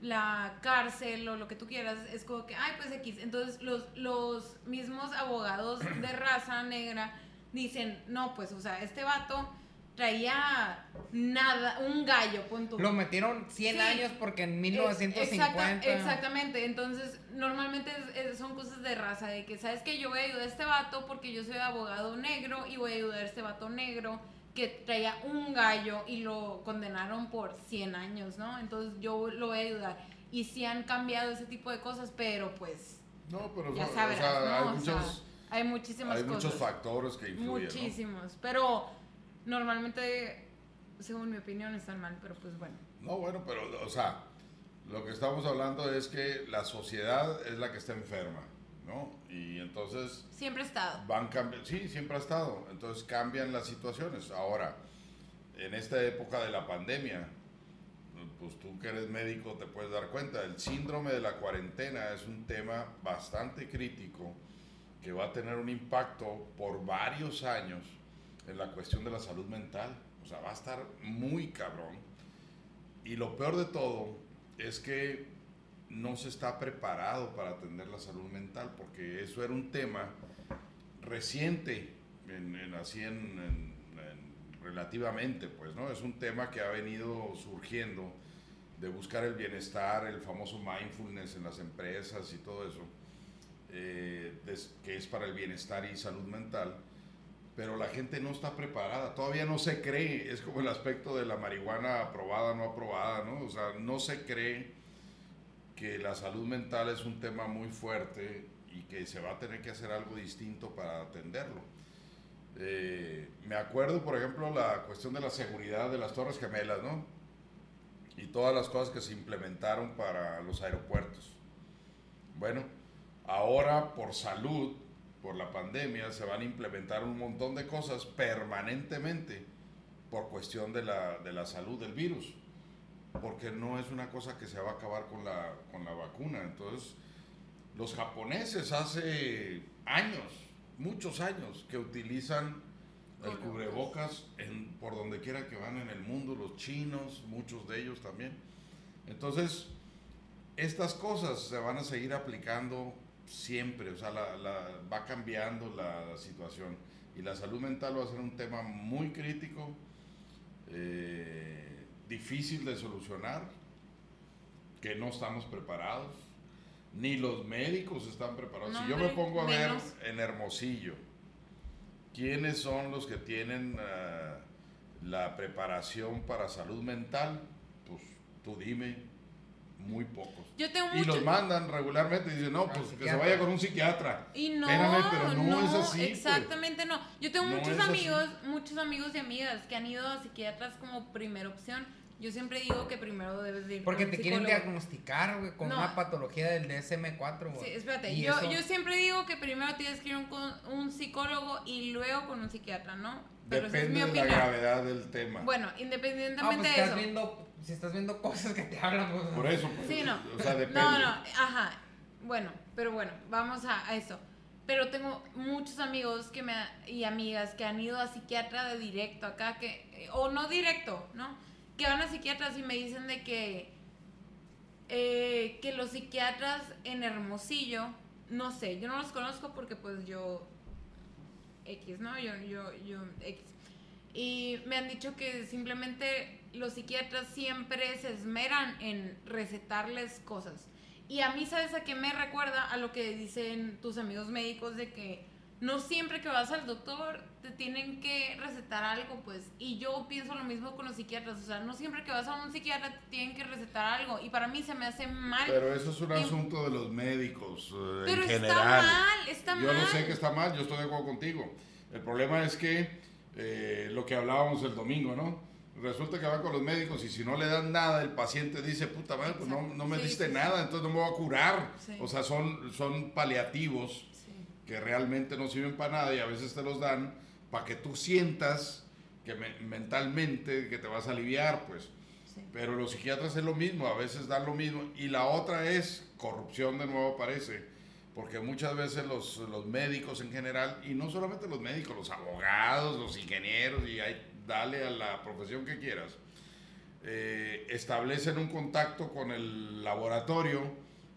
la cárcel o lo que tú quieras, es como que, ay, pues X. Entonces los, los mismos abogados de raza negra dicen, no, pues, o sea, este vato traía nada, un gallo, punto. Lo metieron 100 Sí. años porque en Exacta- 1950. exactamente, entonces normalmente es- es- son cosas de raza, de que sabes que yo voy a ayudar a este vato porque yo soy abogado negro y voy a ayudar a este vato negro que traía un gallo y lo condenaron por 100 años, ¿no? Entonces yo lo voy a ayudar. Y sí han cambiado ese tipo de cosas, pero pues No, pero ya sabrás, o sea, ¿no? hay O sea, muchos, hay muchísimas hay cosas. muchos factores que influyen. ¿no? Muchísimos, pero normalmente, según mi opinión, están mal, pero pues bueno. No, bueno, pero, o sea, lo que estamos hablando es que la sociedad es la que está enferma, ¿no? Y entonces Siempre he estado. van cambiando, sí, siempre ha estado, entonces cambian las situaciones. Ahora, en esta época de la pandemia, pues tú que eres médico te puedes dar cuenta, el síndrome de la cuarentena es un tema bastante crítico que va a tener un impacto por varios años en la cuestión de la salud mental. O sea, va a estar muy cabrón. Y lo peor de todo es que no se está preparado para atender la salud mental, porque eso era un tema reciente, en, en- así en, en- en- relativamente, pues, ¿no? Es un tema que ha venido surgiendo de buscar el bienestar, el famoso mindfulness en las empresas y todo eso, eh, que es para el bienestar y salud mental, pero la gente no está preparada, todavía no se cree, es como el aspecto de la marihuana aprobada, no aprobada, ¿no? O sea, no se cree que la salud mental es un tema muy fuerte y que se va a tener que hacer algo distinto para atenderlo. Eh, me acuerdo, por ejemplo, la cuestión de la seguridad de las Torres Gemelas, ¿no? Y todas las cosas que se implementaron para los aeropuertos. Bueno, ahora por salud, por la pandemia, se van a implementar un montón de cosas permanentemente por cuestión de la, de la salud del virus porque no es una cosa que se va a acabar con la, con la vacuna. Entonces, los japoneses hace años, muchos años, que utilizan el cubrebocas en, por donde quiera que van en el mundo, los chinos, muchos de ellos también. Entonces, estas cosas se van a seguir aplicando siempre, o sea, la- la- va cambiando la situación. Y la salud mental va a ser un tema muy crítico. eh, difícil de solucionar, que no estamos preparados, ni los médicos están preparados. No, si yo me pongo a menos. ver en Hermosillo, ¿quiénes son los que tienen ah, la preparación para salud mental? Pues tú dime, muy pocos. Yo tengo Y mucho- los mandan regularmente y dicen, no, pues que se vaya con un psiquiatra. Y no, Espérame, pero no es así, pues. exactamente no. Yo tengo No muchos así. amigos, muchos amigos y amigas que han ido a psiquiatras como primera opción. Yo siempre digo que primero debes de ir Porque con te un quieren diagnosticar, güey, con No. una patología del DSM-4, güey. Sí, espérate, Y yo, eso- yo siempre digo que primero tienes que ir un, con un psicólogo y luego con un psiquiatra, ¿no? Pero esa es Depende mi de la opinión. gravedad del tema. Bueno, Ah, independientemente pues de estás eso. viendo, si estás viendo cosas que te hablan, pues, Por eso. pues, Sí, no. O sea, depende. No, no, ajá. Bueno, pero bueno, vamos a, a eso. Pero tengo muchos amigos que me, y amigas que han ido a psiquiatra de directo acá, que, o no directo, ¿no? Que van a psiquiatras y me dicen de que, eh, que los psiquiatras en Hermosillo, no sé, yo no los conozco porque pues yo, X, ¿no? Yo, yo, yo, X. Y me han dicho que simplemente los psiquiatras siempre se esmeran en recetarles cosas. Y a mí, ¿sabes a qué me recuerda? A lo que dicen tus amigos médicos de que no siempre que vas al doctor te tienen que recetar algo, pues. Y yo pienso lo mismo con los psiquiatras. O sea, no siempre que vas a un psiquiatra te tienen que recetar algo. Y para mí se me hace mal. Pero eso es un asunto de los médicos eh, Pero en está general. mal, está yo mal. no sé que está mal, yo estoy de acuerdo contigo. El problema es que eh, lo que hablábamos el domingo, ¿no? Resulta que van con los médicos y si no le dan nada, el paciente dice, puta madre, pues no, no me Sí, diste sí, sí. nada, entonces no me voy a curar. Sí. O sea, son, son paliativos Sí. que realmente no sirven para nada y a veces te los dan para que tú sientas que me- mentalmente que te vas a aliviar, pues. Sí. Pero los psiquiatras es lo mismo, a veces dan lo mismo. Y la otra es corrupción, de nuevo aparece. Porque muchas veces los, los médicos en general, y no solamente los médicos, los abogados, los ingenieros, y ahí, dale a la profesión que quieras, eh, establecen un contacto con el laboratorio,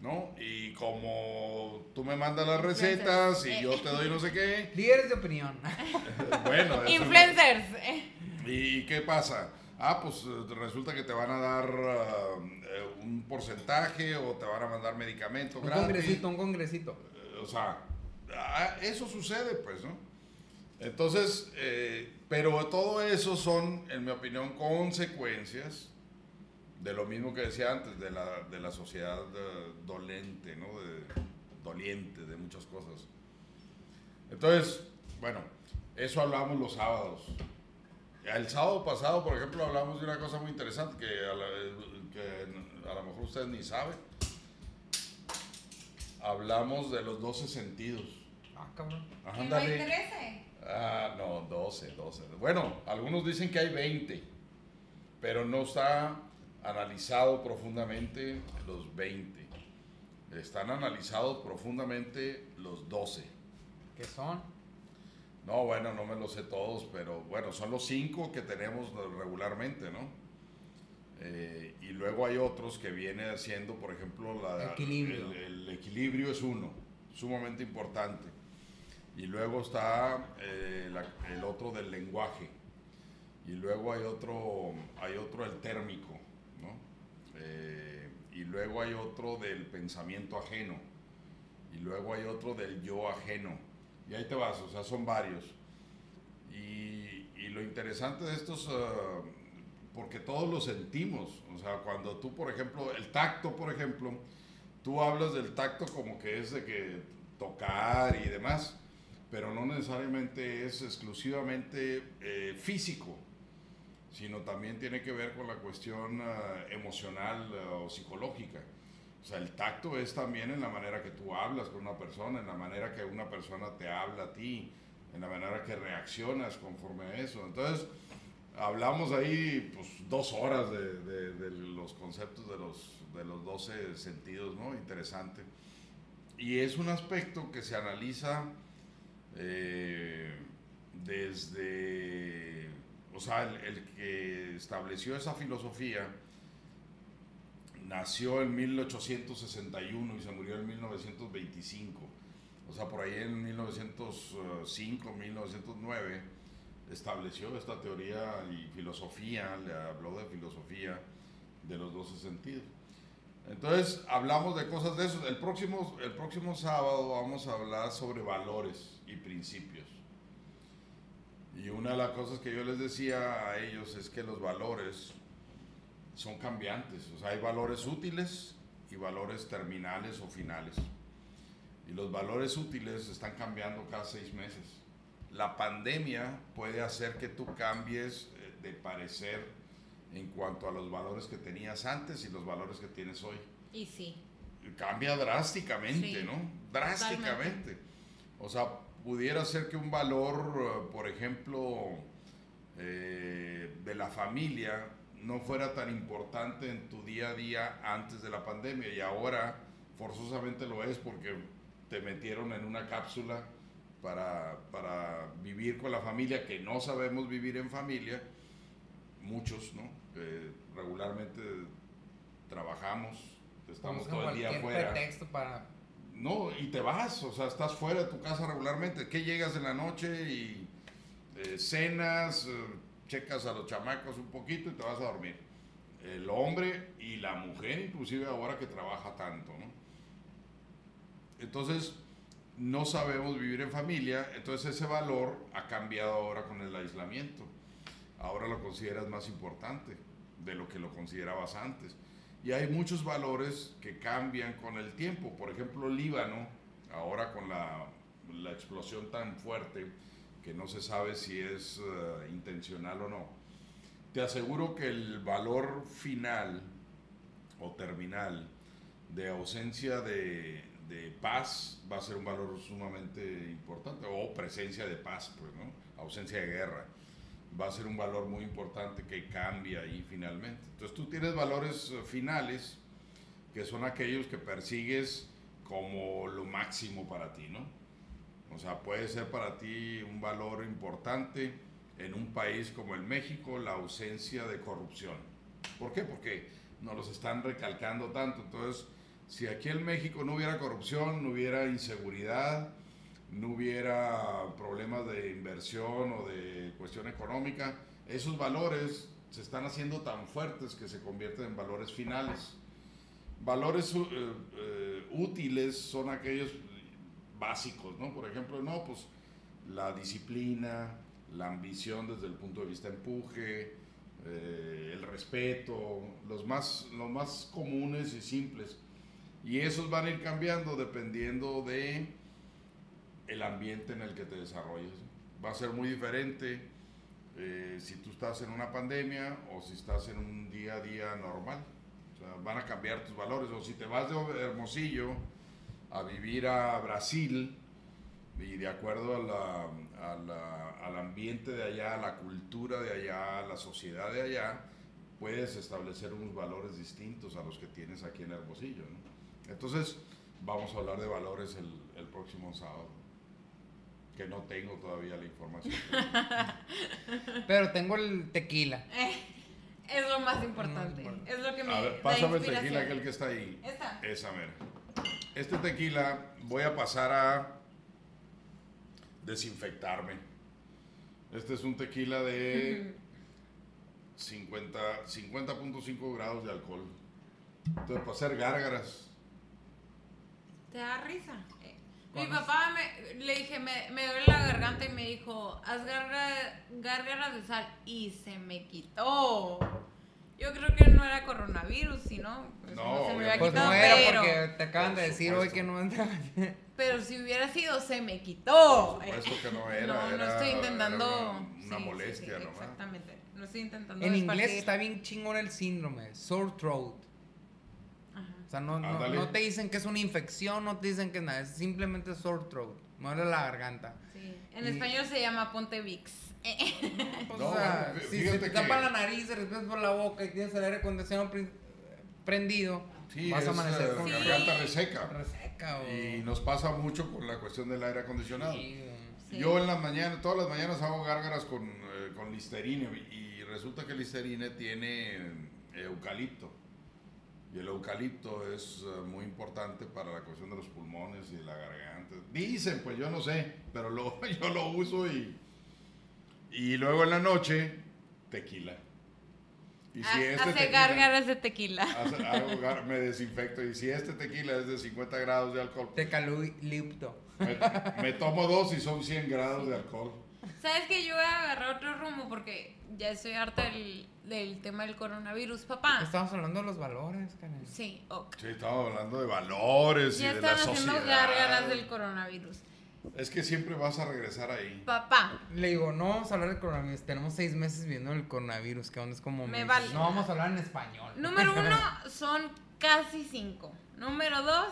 ¿no? Y como tú me mandas las recetas y yo te doy no sé qué, Líderes de opinión. bueno, eso- Influencers. eh. ¿Y qué pasa? Ah, pues eh, resulta que te van a dar eh, un porcentaje o te van a mandar medicamentos Un gratis. congresito, un congresito. Eh, O sea, ah, eso sucede, pues, ¿no? Entonces, eh, pero todo eso son, en mi opinión, consecuencias de lo mismo que decía antes, de la, de la sociedad eh, dolente, ¿no? De, doliente, de muchas cosas. Entonces, bueno, eso hablamos los sábados. El sábado pasado, por ejemplo, hablamos de una cosa muy interesante que a, la- que a lo mejor ustedes ni saben. Hablamos de los 12 sentidos. Ah, cabrón. Ándale. 13. Ah, no, 12, 12. Bueno, algunos dicen que hay 20, pero no está analizado profundamente los 20. Están analizados profundamente los 12. ¿Qué son? No, bueno, no me los sé todos, pero bueno, son los cinco que tenemos regularmente, ¿no? Eh, y luego hay otros que viene haciendo, por ejemplo, la, Equilibrio. El, el equilibrio es uno, sumamente importante. Y luego está eh, el otro del lenguaje. Y luego hay otro, hay otro el térmico. Eh, y luego hay otro del pensamiento ajeno. Y luego hay otro del yo ajeno. Y ahí te vas, o sea, son varios. Y, lo interesante de estos, ah, porque todos lo sentimos, o sea, cuando tú, por ejemplo, el tacto, por ejemplo, tú hablas del tacto como que es de que tocar y demás, pero no necesariamente es exclusivamente eh, físico, sino también tiene que ver con la cuestión ah, emocional ah, o psicológica. O sea, el tacto es también en la manera que tú hablas con una persona, en la manera que una persona te habla a ti, en la manera que reaccionas conforme a eso. Entonces, hablamos ahí pues, dos horas de, de- de los conceptos de los, de los 12 sentidos, ¿no? Interesante. Y es un aspecto que se analiza eh, desde, o sea, el, que estableció esa filosofía nació en 1861 y se murió en 1925. O sea, por ahí en 1905, 1909 estableció esta teoría y filosofía, le habló de filosofía de los 12 sentidos. Entonces, hablamos de cosas de eso. El próximo, el próximo sábado vamos a hablar sobre valores y principios. Y una de las cosas que yo les decía a ellos es que los valores son cambiantes. O sea, hay valores útiles y valores terminales o finales. Y los valores útiles están cambiando cada seis meses. La pandemia puede hacer que tú cambies eh, de parecer en cuanto a los valores que tenías antes y los valores que tienes hoy. Y sí. Cambia drásticamente, Sí, ¿no? Drásticamente. O sea, pudiera ser que un valor, eh, por ejemplo, eh, de la familia no fuera tan importante en tu día a día antes de la pandemia y ahora forzosamente lo es porque te metieron en una cápsula para, para vivir con la familia que no sabemos vivir en familia, muchos, ¿no? Que regularmente trabajamos, estamos todo el día afuera. pretexto para... No, y te vas, o sea, estás fuera de tu casa regularmente. que llegas en la noche y eh, cenas, eh, checas a los chamacos un poquito y te vas a dormir? El hombre y la mujer, inclusive ahora que trabaja tanto, ¿no? Entonces, no sabemos vivir en familia, entonces ese valor ha cambiado ahora con el aislamiento. Ahora lo consideras más importante de lo que lo considerabas antes. Y hay muchos valores que cambian con el tiempo. Por ejemplo, Líbano, ahora con la, la explosión tan fuerte que no se sabe si es eh, intencional o no. Te aseguro que el valor final o terminal de ausencia de, de paz va a ser un valor sumamente importante, o presencia de paz, pues, ¿no? Ausencia de guerra. Va a ser un valor muy importante que cambia ahí finalmente. Entonces tú tienes valores eh, finales que son aquellos que persigues como lo máximo para ti, ¿no? O sea, puede ser para ti un valor importante en un país como el México la ausencia de corrupción. ¿Por qué? Porque nos los están recalcando tanto. Entonces, si aquí en México no hubiera corrupción, no hubiera inseguridad, no hubiera problemas de inversión o de cuestión económica, esos valores se están haciendo tan fuertes que se convierten en valores finales. Valores eh, eh, útiles son aquellos básicos, ¿no? Por ejemplo, no, pues la disciplina, la ambición desde el punto de vista empuje, eh, el respeto, los más, los más comunes y simples. Y esos van a ir cambiando dependiendo de el ambiente en el que te desarrolles. Va a ser muy diferente eh, si tú estás en una pandemia o si estás en un día a día normal. Van a cambiar tus valores. O si te vas de Hermosillo a vivir a Brasil y de acuerdo a la, a al ambiente de allá, a la cultura de allá, a la sociedad de allá, puedes establecer unos valores distintos a los que tienes aquí en Hermosillo. Entonces, vamos a hablar de valores el, el próximo sábado que no tengo todavía la información. Pero tengo el tequila. Eh, es lo más importante. Es lo que me A ver, pásame el tequila aquel que está ahí. Esta. Esa mera. Este tequila voy a pasar a desinfectarme. Este es un tequila de 50 50.5 grados de alcohol. Entonces, para hacer gárgaras. ¿Te da risa? Mi papá me, le dije, me, me duele la garganta y me dijo, haz gárgaras de sal. Y se me quitó. Yo creo que no era coronavirus, sino pues, No, se me había Pues quitado, no era pero, porque te acaban de decir hoy que no entra. pero si hubiera sido, se me quitó. Por supuesto que no era. no, no estoy intentando. era una, una sí, sí, molestia sí, nomás. Exactamente. No estoy intentando. En inglés está bien chingón el síndrome, sore throat. O sea, no, no, te dicen que es una infección, no te dicen que nada, es simplemente sore throat. Muere la garganta. Sí. En Y- español se llama Ponte Vix. Pues, No, o sea, si se te que- tapa la nariz, respiras por la boca y tienes el aire acondicionado prendido, Sí, vas es a amanecer con Sí. garganta reseca. reseca o... Y nos pasa mucho con la cuestión del aire acondicionado. Sí, Sí. Yo en las mañanas, todas las mañanas hago gárgaras con, eh, con listerine y resulta que el listerine tiene eh, eucalipto. Y el eucalipto es eh, muy importante para la cuestión de los pulmones y de la garganta. Dicen, pues yo no sé, pero lo, yo lo uso y, y luego en la noche, tequila. Y si este Hace tequila- gárgaras de tequila. hace- hago gar- me desinfecto y si este tequila es de 50 grados de alcohol, Tecalipto. me, me tomo dos y son 100 grados de alcohol. ¿Sabes que Yo voy a agarrar otro rumbo porque ya estoy harta del, del tema del coronavirus. Papá. Estamos hablando de los valores, Karen. Sí, ok. Sí, estamos hablando de valores Ya y de la están haciendo sociedad. gárgaras del coronavirus. Es que siempre vas a regresar ahí. Papá, Le digo, no vamos a hablar del coronavirus. Tenemos seis meses viviendo el coronavirus. que onda es como. Me vale. No vamos a hablar en español. número uno son casi cinco. Número dos,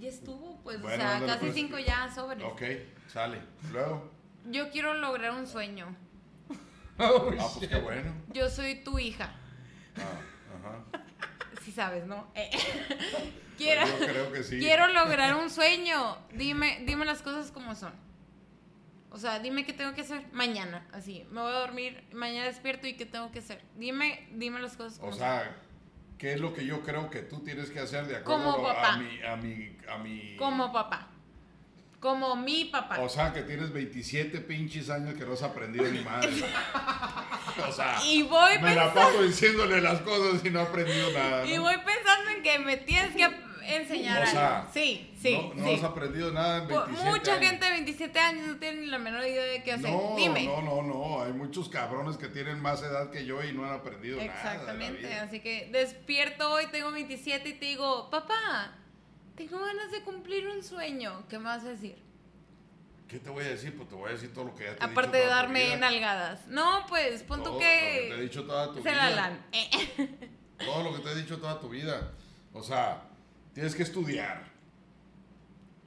ya estuvo, pues, Bueno, o sea, casi pues. cinco ya sobres. Ok, sale. Luego. Yo quiero lograr un sueño. Oh, Ah, pues qué bueno. Yo soy tu hija. Ah, ajá. Si sabes, ¿no? Eh, quiero, Yo creo que sí. quiero lograr un sueño. Dime, dime las cosas como son. O sea, dime qué tengo que hacer mañana, así. Me voy a dormir, mañana despierto y qué tengo que hacer. Dime, dime las cosas como O son. sea, ¿qué es lo que yo creo que tú tienes que hacer de acuerdo Como papá. a mi, a mi, a mi... Como papá. Como mi papá. O sea, que tienes 27 pinches años que no has aprendido ni madre. o sea, y voy me la pensando, paso diciéndole las cosas y no he aprendido nada. y voy pensando en que me tienes que enseñar O sea, algo. Sí, sí, no, no sí. has aprendido nada en Por- 27 Mucha años. gente de 27 años no tiene ni la menor idea de qué hacer. No, Dime. no, no, no. Hay muchos cabrones que tienen más edad que yo y no han aprendido nada. la Exactamente, así que despierto hoy, tengo 27 y te digo, papá, tengo ganas de cumplir un sueño. ¿Qué me vas a decir? ¿Qué te voy a decir? Pues te voy a decir todo lo que ya te he Aparte dicho de toda tu darme nalgadas. No, pues, pon Todo tú lo que te he que... dicho toda tu Se vida. la. Eh. Todo lo que te he dicho toda tu vida. O sea, tienes que estudiar.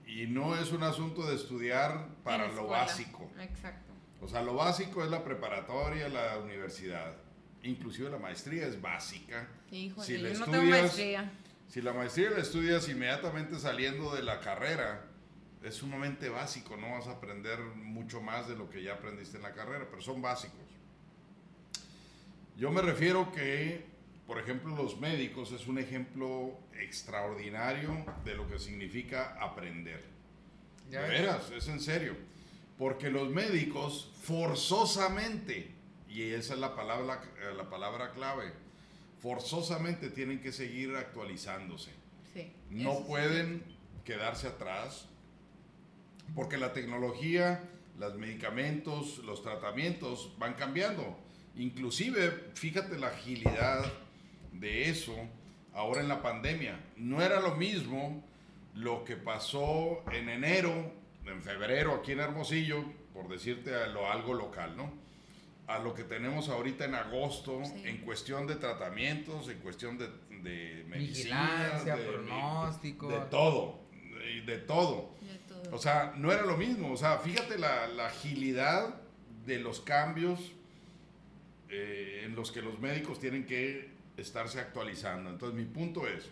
Y no es un asunto de estudiar para lo básico. Exacto. O sea, lo básico es la preparatoria, la universidad. Inclusive la maestría es básica. Híjole, Si yo le no tengo estudias- maestría. Si la maestría la estudias inmediatamente saliendo de la carrera, es sumamente básico, no vas a aprender mucho más de lo que ya aprendiste en la carrera, pero son básicos. Yo me refiero que, por ejemplo, los médicos es un ejemplo extraordinario de lo que significa aprender. Ya De veras, es en serio. Porque los médicos forzosamente, y esa es la palabra, la palabra clave, forzosamente tienen que seguir actualizándose. Sí. No sí. pueden quedarse atrás porque la tecnología, los medicamentos, los tratamientos van cambiando. Inclusive, fíjate la agilidad de eso ahora en la pandemia. No era lo mismo lo que pasó en enero, en febrero aquí en Hermosillo, por decirte algo local, ¿no? A lo que tenemos ahorita en agosto Sí. en cuestión de tratamientos, en cuestión de, de medicina, Vigilancia, de- pronóstico. de todo, de, de todo. De todo. O sea, no era lo mismo. O sea, fíjate la, la agilidad de los cambios eh, en los que los médicos tienen que estarse actualizando. Entonces, mi punto es,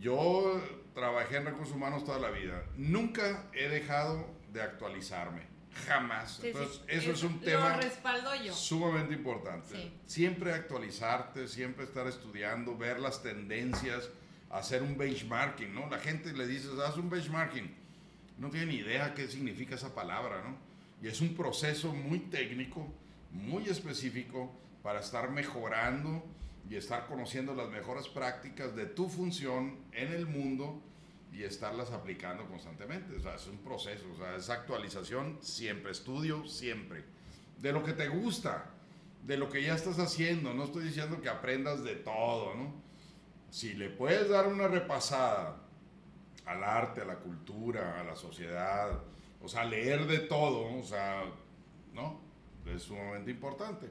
yo trabajé en recursos humanos toda la vida. Nunca he dejado de actualizarme. Jamás. Sí, sí, Entonces, eso es un tema respaldo yo. sumamente importante. Sí. Siempre actualizarte, siempre estar estudiando, ver las tendencias, hacer un benchmarking, ¿no? La gente le dices, haz un benchmarking. No tiene ni idea qué significa esa palabra, ¿no? Y es un proceso muy técnico, muy específico para estar mejorando y estar conociendo las mejores prácticas de tu función en el mundo y estarlas aplicando constantemente. O sea, es un proceso, o sea, es actualización siempre, estudio siempre. De lo que te gusta, de lo que ya estás haciendo. No estoy diciendo que aprendas de todo, ¿no? Si le puedes dar una repasada al arte, a la cultura, a la sociedad, o sea, leer de todo, o sea, ¿no? Es sumamente importante.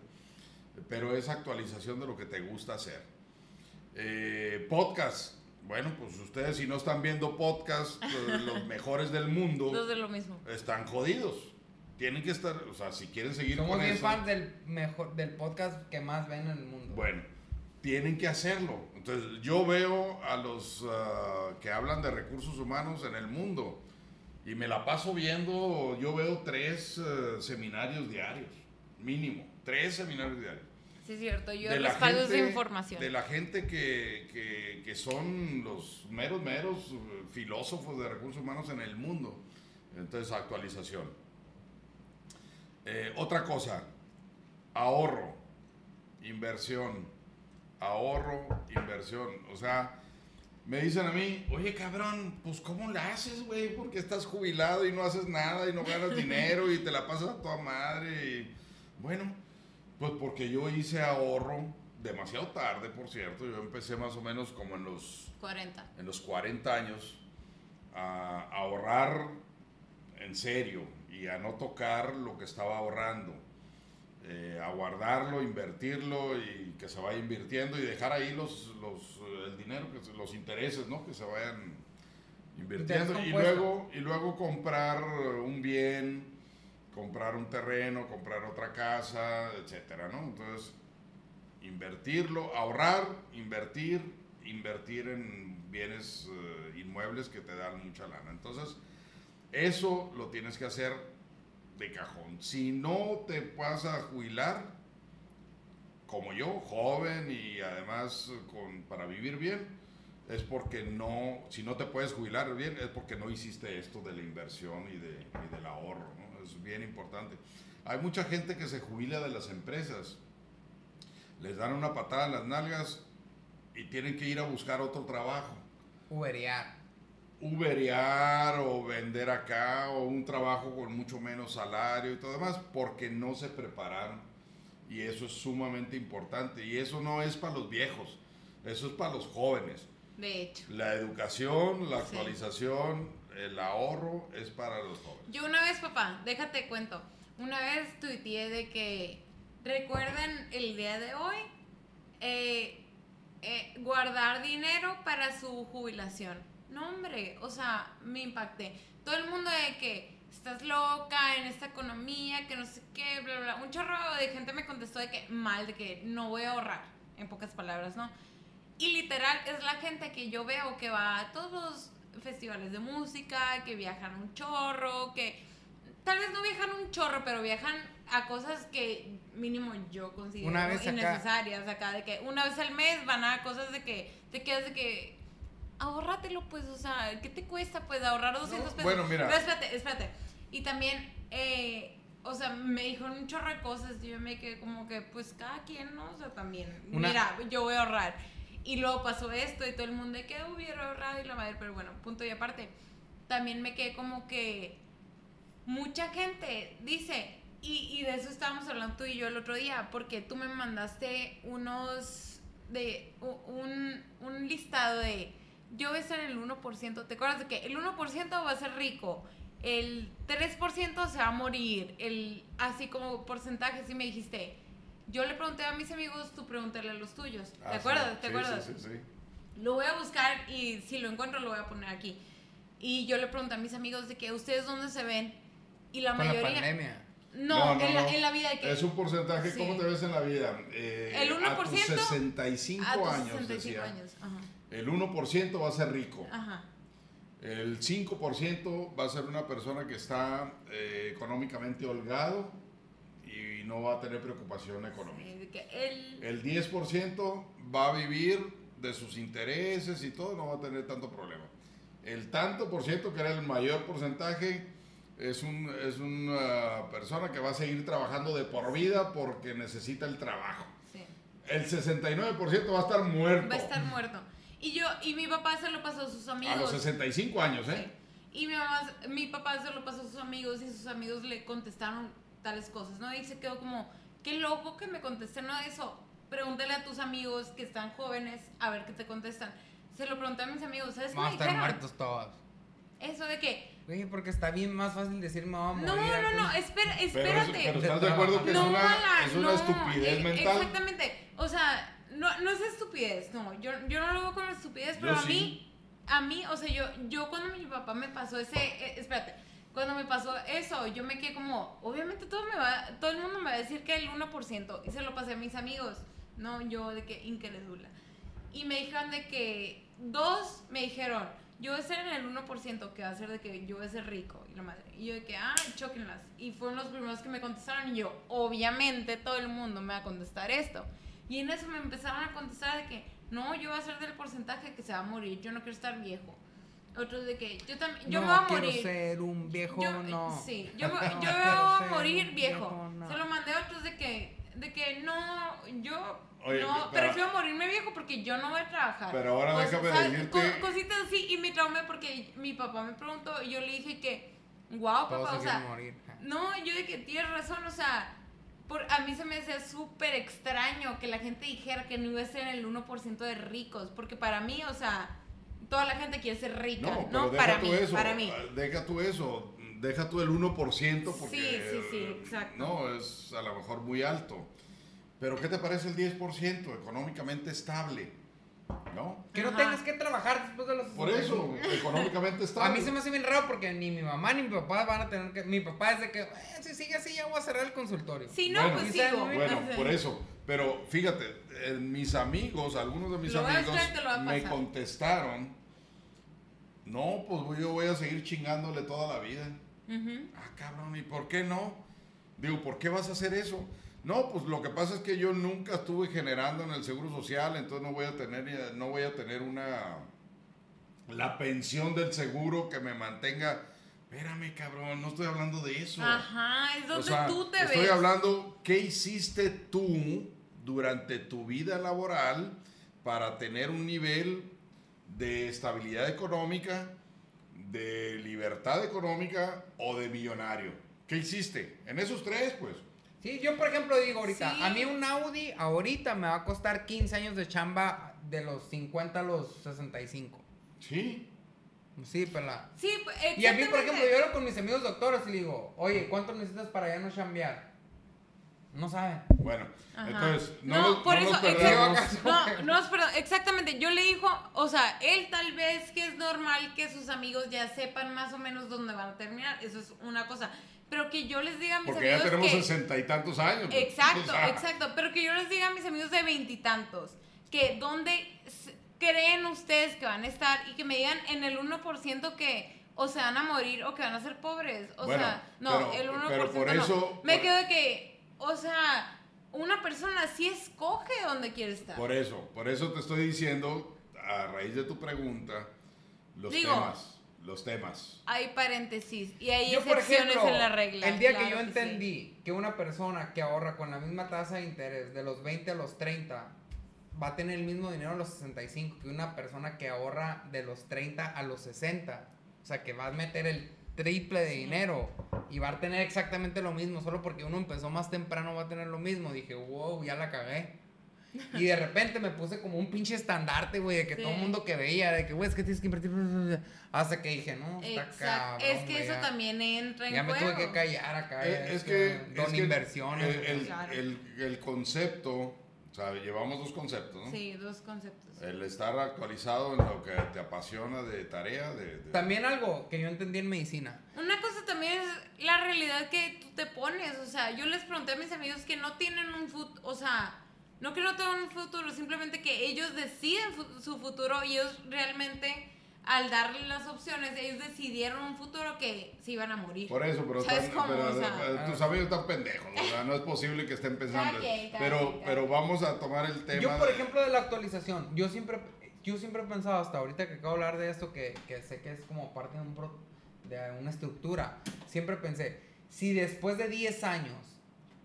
Pero es actualización de lo que te gusta hacer. Eh, podcast. Bueno, pues ustedes si no están viendo podcast, eh, los mejores del mundo, Dos de lo mismo. están jodidos. Tienen que estar, o sea, si quieren seguir Somos con bien eso, fans del mejor del podcast que más ven en el mundo. bueno, tienen que hacerlo. Entonces, yo veo a los ah, que hablan de recursos humanos en el mundo y me la paso viendo, yo veo tres eh, seminarios diarios, mínimo, tres seminarios diarios. Sí, es cierto. Yo de la respaldo esa gente- información. De la gente que, que- que son los meros, meros eh, filósofos de recursos humanos en el mundo. Entonces, actualización. Eh, otra cosa, ahorro, inversión, ahorro, inversión. O sea, me dicen a mí, oye cabrón, pues ¿cómo la haces, güey? Porque estás jubilado y no haces nada y no ganas dinero y te la pasas a toda madre. Y... Bueno, pues porque yo hice ahorro demasiado tarde, por cierto. Yo empecé más o menos como en los 40. en los 40 años a ahorrar en serio y a no tocar lo que estaba ahorrando, eh, a guardarlo, invertirlo y que se vaya invirtiendo y dejar ahí los, los, eh, el dinero, que se- los intereses, ¿no? Que se vayan invirtiendo y luego, y luego comprar un bien, comprar un terreno, comprar otra casa, etcétera, ¿no? Entonces, invertirlo, ahorrar, invertir, invertir en bienes eh, inmuebles que te dan mucha lana. Entonces, eso lo tienes que hacer de cajón. Si no te vas a jubilar, como yo, joven y además para vivir bien, es porque no, si no te puedes jubilar bien, es porque no hiciste esto de la inversión y, de, y del ahorro. Es bien importante. Hay mucha gente que se jubila de las empresas, les dan una patada en las nalgas y tienen que ir a buscar otro trabajo. Uberear. Uberear o vender acá o un trabajo con mucho menos salario y todo demás porque no se prepararon y eso es sumamente importante y eso no es para los viejos, eso es para los jóvenes. De hecho. La educación, la Sí. El ahorro es para los jóvenes. Yo una vez, papá, déjate cuento. Una vez tuiteé de que recuerden el día de hoy eh, eh, guardar dinero para su jubilación. No, hombre, o sea, me impacté. Todo el mundo de que estás loca en esta economía, que no sé qué, bla, bla. Un chorro de gente me contestó de que mal, de que no voy a ahorrar, en pocas palabras, ¿no? Y literal es la gente que yo veo que va a todos los festivales de música, que viajan un chorro, que tal vez no viajan un chorro, pero viajan a cosas que mínimo yo considero Una vez innecesarias acá. de que una vez al mes van a cosas de que te quedas de que ahórratelo pues, o sea, ¿qué te cuesta pues ahorrar 200 pesos? bueno, mira. Pero espérate, espérate. Y también, eh, o sea, me dijo un chorro de cosas y yo me quedé como que, pues cada quien, ¿no? O sea, también, Una- mira, yo voy a ahorrar. Y luego pasó esto y todo el mundo de que hubiera ahorrado y la madre, pero bueno, punto y aparte. También me quedé como que mucha gente dice, y, de eso estábamos hablando tú y yo el otro día, porque tú me mandaste unos, de, un, un listado de, yo voy a estar en el 1%, ¿te acuerdas de que el 1% va a ser rico? El 3% se va a morir, el, así como porcentajes, y me dijiste, yo le pregunté a mis amigos, tú pregúntale a los tuyos, ¿te Ah, sí. acuerdas? ¿Te Sí, acuerdas? Sí, sí, sí. Lo voy a buscar y si lo encuentro lo voy a poner aquí. Y yo le pregunté a mis amigos de que ustedes dónde se ven y la Con la mayoría... pandemia. no, No, no, en, la, no. en la vida de que... Es un porcentaje, Sí. ¿cómo te ves en la vida? Eh, El A tus 1% 65 a tus años, 65 decía. años. Ajá. El 1% va a ser rico. Ajá. El 5% va a ser una persona que está eh, económicamente holgado y no va a tener preocupación económica. Sí, el... El 10% va a vivir de sus intereses y todo, no va a tener tanto problema. El tanto por ciento, que era el mayor porcentaje, es, un, es una persona que va a seguir trabajando de por vida porque necesita el trabajo. sí. El 69% va a estar muerto. Va a estar muerto. Y yo, y mi papá se lo pasó a sus amigos. A los 65 años, ¿eh? Sí. Y mi, mamá, mi papá se lo pasó a sus amigos y sus amigos le contestaron tales cosas, ¿no? Y se quedó como, qué loco que me contesten ¿no? eso. Pregúntale a tus amigos que están jóvenes a ver qué te contestan. Se lo pregunté a mis amigos, ¿sabes qué Vamos a me estar dijeron? muertos todos. Eso de que, Güey, porque está bien más fácil decir me voy a morir. no, no, no, antes". espera, espérate. pero estás de acuerdo que es no, una, Alan, es una no, estupidez eh, mental. Exactamente. O sea, no, no es estupidez, no. Yo, yo no lo veo como estupidez, pero Yo a sí. mí, a mí, o sea, yo, yo cuando mi papá me pasó ese, eh, espérate, cuando me pasó eso, yo me quedé como, obviamente todo me va, todo el mundo me va a decir que el 1%, y se lo pasé a mis amigos, no, yo de que incrédula. Y me dijeron de que, dos me dijeron, yo voy a ser en el 1%, que va a ser de que yo voy a ser rico, y la madre. Y yo de que, ah, chóquenlas. Y fueron los primeros que me contestaron, y yo, obviamente todo el mundo me va a contestar esto. Y en eso me empezaron a contestar de que, no, yo voy a ser del porcentaje que se va a morir, yo no quiero estar viejo. Otros de que, yo también, yo no me voy a quiero morir. ser un viejo, Yo- no. Sí, yo, No yo me quiero voy a morir viejo. no. Se lo mandé a otros de que, de que no, yo Oye, no, pero- prefiero morirme viejo porque yo no voy a trabajar. Pero ahora déjame ¿sabes? decirte- Co- cositas así, y me traumé porque mi papá me preguntó y yo le dije que, wow, Todos papá, se o sea, morir. no, yo de que tienes razón, o sea, por, a mí se me hacía súper extraño que la gente dijera que no iba a ser el 1% de ricos, porque para mí, o sea, toda la gente quiere ser rica, No, ¿no? deja para tú mí, eso. para mí. Deja tú eso. Deja tú el 1% porque. Sí, sí, sí, exacto. No, es a lo mejor muy alto. Pero ¿qué te parece el 10% económicamente estable? ¿No? Que no Ajá. tengas que trabajar después de los Por eso, 65. económicamente A estable. mí se me hace bien raro porque ni mi mamá ni mi papá van a tener que. Mi papá es de que, "Eh, si sigue así, ya voy a cerrar el consultorio. Si no, Bueno, pues sigo. Bueno, por eso. Pero fíjate, eh, mis amigos, algunos de mis Lo a amigos a me contestaron, no, pues yo voy a seguir chingándole toda la vida. Ah, cabrón, ¿y por qué no? Digo, ¿por qué vas a hacer eso? No, pues lo que pasa es que yo nunca estuve generando en el Seguro Social, entonces no voy a tener, eh, no voy a tener una, la pensión del seguro que me mantenga. Espérame, cabrón, no estoy hablando de eso. Ajá, es donde O sea, tú te estoy ves. hablando, ¿qué hiciste tú durante tu vida laboral para tener un nivel de estabilidad económica, de libertad económica o de millonario? ¿Qué hiciste? En esos tres, pues. Sí, yo por ejemplo digo ahorita, Sí. a mí un Audi ahorita me va a costar 15 años de chamba de los 50 a los 65. Sí. Sí, pela. Sí, Y a mí, por ejemplo, yo hablo con mis amigos doctores y le digo, oye, ¿cuánto necesitas para ya no chambear? No saben. Bueno, Ajá. entonces, no, no, nos- por no nos eso, exacto, no, no, perdón, exactamente, yo le dijo, o sea, él tal vez que es normal que sus amigos ya sepan más o menos dónde van a terminar, eso es una cosa, pero que yo les diga a mis Porque ya amigos tenemos que... sesenta y tantos años. pues, Exacto, exacto. Pero que yo les diga a mis amigos de veintitantos que dónde creen ustedes que van a estar y que me digan en el 1% que o se van a morir o que van a ser pobres. O Bueno, sea, no, pero- el 1% pero por no. eso- Me por- quedo de que, o sea, una persona sí escoge dónde quiere estar. Por eso, por eso te estoy diciendo, a raíz de tu pregunta, los Digo- temas. Los temas. Hay paréntesis y hay Yo, excepciones ejemplo, en la regla. el día claro que yo sí. entendí que una persona que ahorra con la misma tasa de interés de los 20 a los 30 va a tener el mismo dinero a los 65 que una persona que ahorra de los 30 a los 60. O sea, que va a meter el triple de Sí. dinero y va a tener exactamente lo mismo. Solo porque uno empezó más temprano va a tener lo mismo. Dije, wow, ya la cagué. Y de repente me puse como un pinche estandarte, güey, de que Sí. todo el mundo que veía, de que, güey, es que tienes que invertir. Hasta que dije, no, está cabrón. Es que eso ya. también entra en Ya me tuve que callar acá. Eh, es que, Don es que inversiones. el, el- Claro. el- el concepto, o sea, llevamos dos conceptos, ¿no? Sí, dos conceptos. El estar actualizado en lo que te apasiona de tarea, de, de- También algo que yo entendí en medicina. Una cosa también es la realidad que tú te pones. O sea, yo les pregunté a mis amigos que no tienen un futuro. O sea, no que no tengan un futuro, simplemente que ellos deciden fu- su futuro y ellos realmente, al darle las opciones, ellos decidieron un futuro que se iban a morir. Por eso, pero, ¿Sabes están- cómo? pero, O sea- eh, tus amigos están pendejos, o sea, no es posible que estén pensando. Cada pero, pero vamos a tomar el tema. Yo, por de- ejemplo, de la actualización, yo siempre, yo siempre he pensado hasta ahorita que acabo de hablar de esto, que, que sé que es como parte de, un pro- de una estructura, siempre pensé, si después de 10 años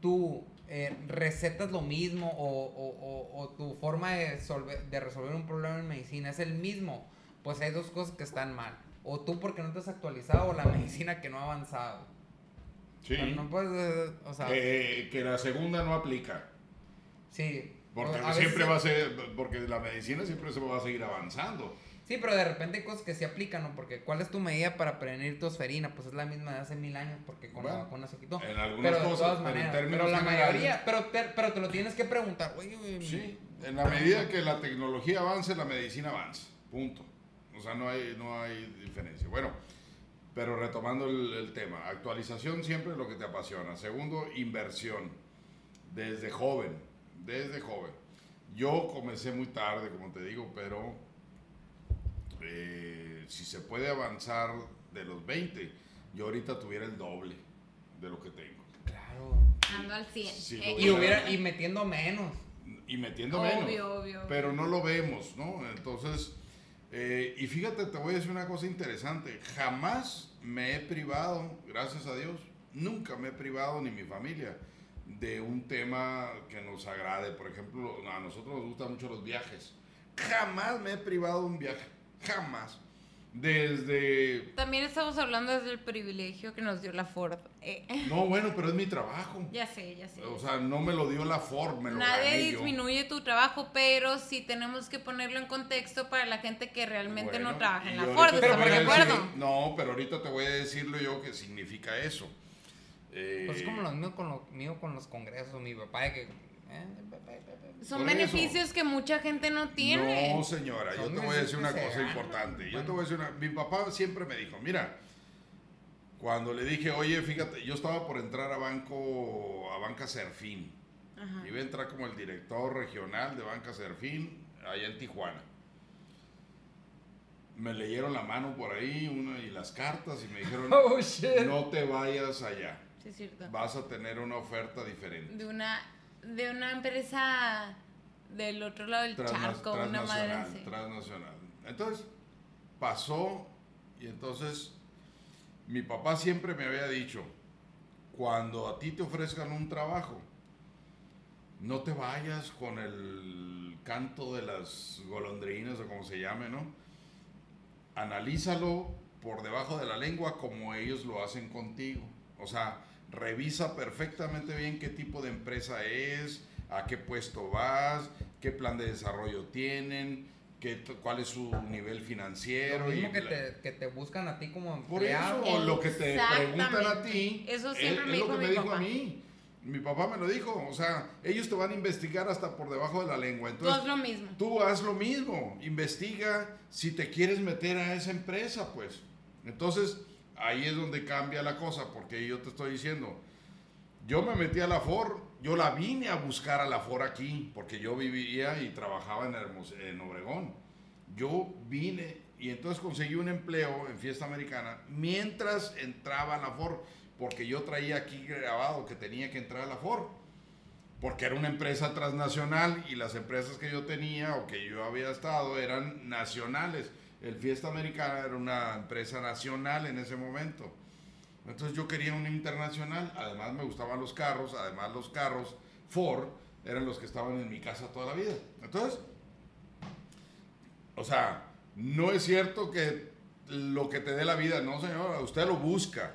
tú eh, recetas lo mismo o, o- o- o tu forma de, de resolver un problema en medicina es el mismo, pues hay dos cosas que están mal. O tú porque no te has actualizado o la medicina que no ha avanzado. Sí, Pero no puedes, eh, o sea, que, que la segunda no aplica. sí. Porque siempre va a ser, porque la medicina siempre se va a seguir avanzando. Sí, pero de repente hay cosas que se aplican, ¿no? Porque ¿cuál es tu medida para prevenir tosferina? Pues es la misma de hace mil años, porque con la Bueno, vacuna se quitó. en algunas pero de cosas, todas pero en maneras, pero la generales- mayoría, pero te, pero te lo tienes que preguntar, oye, güey, Sí, en la medida que la tecnología avance, la medicina avanza. Punto. O sea, no hay, no hay diferencia. Bueno, pero retomando el, el tema, actualización siempre es lo que te apasiona. Segundo, inversión. Desde joven, desde joven. Yo comencé muy tarde, como te digo, pero eh, si se puede avanzar de los 20, yo ahorita tuviera el doble de lo que tengo. Claro. Ando al 100. Sí, Eh, lo Y hubiera, y metiendo menos. Y metiendo Obvio, menos. obvio. pero no lo vemos, ¿no? Entonces, eh, y fíjate, te voy a decir una cosa interesante. Jamás me he privado, gracias a Dios, nunca me he privado ni mi familia de un tema que nos agrade. Por ejemplo, a nosotros nos gustan mucho los viajes. Jamás me he privado de un viaje, jamás. Desde... También estamos hablando desde el privilegio que nos dio la Ford. Eh, No, bueno, pero es mi trabajo. ya sé, ya sé. O sea, no me lo dio la Ford, me lo Nadie gané yo. disminuye tu trabajo, pero sí tenemos que ponerlo en contexto para la gente que realmente Bueno, no trabaja en la Ford. te ¿Estamos de decir- acuerdo? no, pero ahorita te voy a decirlo yo qué significa eso. Eh, Pues es como lo mío con, lo mío con los congresos, mi papá, de que... eh. Son Por eso. beneficios que mucha gente no tiene. No, señora, yo te voy a decir una cosa importante. Yo Bueno. te voy a decir una... Mi papá siempre me dijo, mira, cuando le dije, oye, fíjate, yo estaba por entrar a banco, a Banca Serfín. Ajá. Iba a entrar como el director regional de Banca Serfín, allá en Tijuana. Me leyeron la mano por ahí una, y las cartas y me dijeron, Oh, shit. no te vayas allá, Sí, es cierto. vas a tener una oferta diferente. De una, de una empresa del otro lado del Transna- charco, una madre transnacional, así. transnacional. Entonces, pasó y entonces mi papá siempre me había dicho, cuando a ti te ofrezcan un trabajo, no te vayas con el canto de las golondrinas o como se llame, ¿no? Analízalo por debajo de la lengua como ellos lo hacen contigo. O sea, revisa perfectamente bien qué tipo de empresa es, a qué puesto vas, qué plan de desarrollo tienen, qué, cuál es su nivel financiero. Lo mismo y que bla- te, que te buscan a ti como por eso, empleado. o lo que te preguntan a ti, Eso es- siempre es, me lo dijo que me mi dijo papá. a mí. Mi papá me lo dijo, o sea, ellos te van a investigar hasta por debajo de la lengua. Tú Entonces, haz lo mismo. tú haz lo mismo, investiga si te quieres meter a esa empresa, pues. Entonces, ahí es donde cambia la cosa, porque yo te estoy diciendo, yo me metí a la FOR, yo la vine a buscar a la FOR aquí, porque yo vivía y trabajaba en, Hermos- en Obregón. Yo vine y entonces conseguí un empleo en Fiesta Americana mientras entraba a la FOR, porque yo traía aquí grabado que tenía que entrar a la FOR porque era una empresa transnacional y las empresas que yo tenía o que yo había estado eran nacionales. El Fiesta Americana era una empresa nacional en ese momento. Entonces yo quería una internacional, además me gustaban los carros, además los carros Ford eran los que estaban en mi casa toda la vida. Entonces, o sea, no es cierto que lo que te dé la vida, no señor, usted lo busca.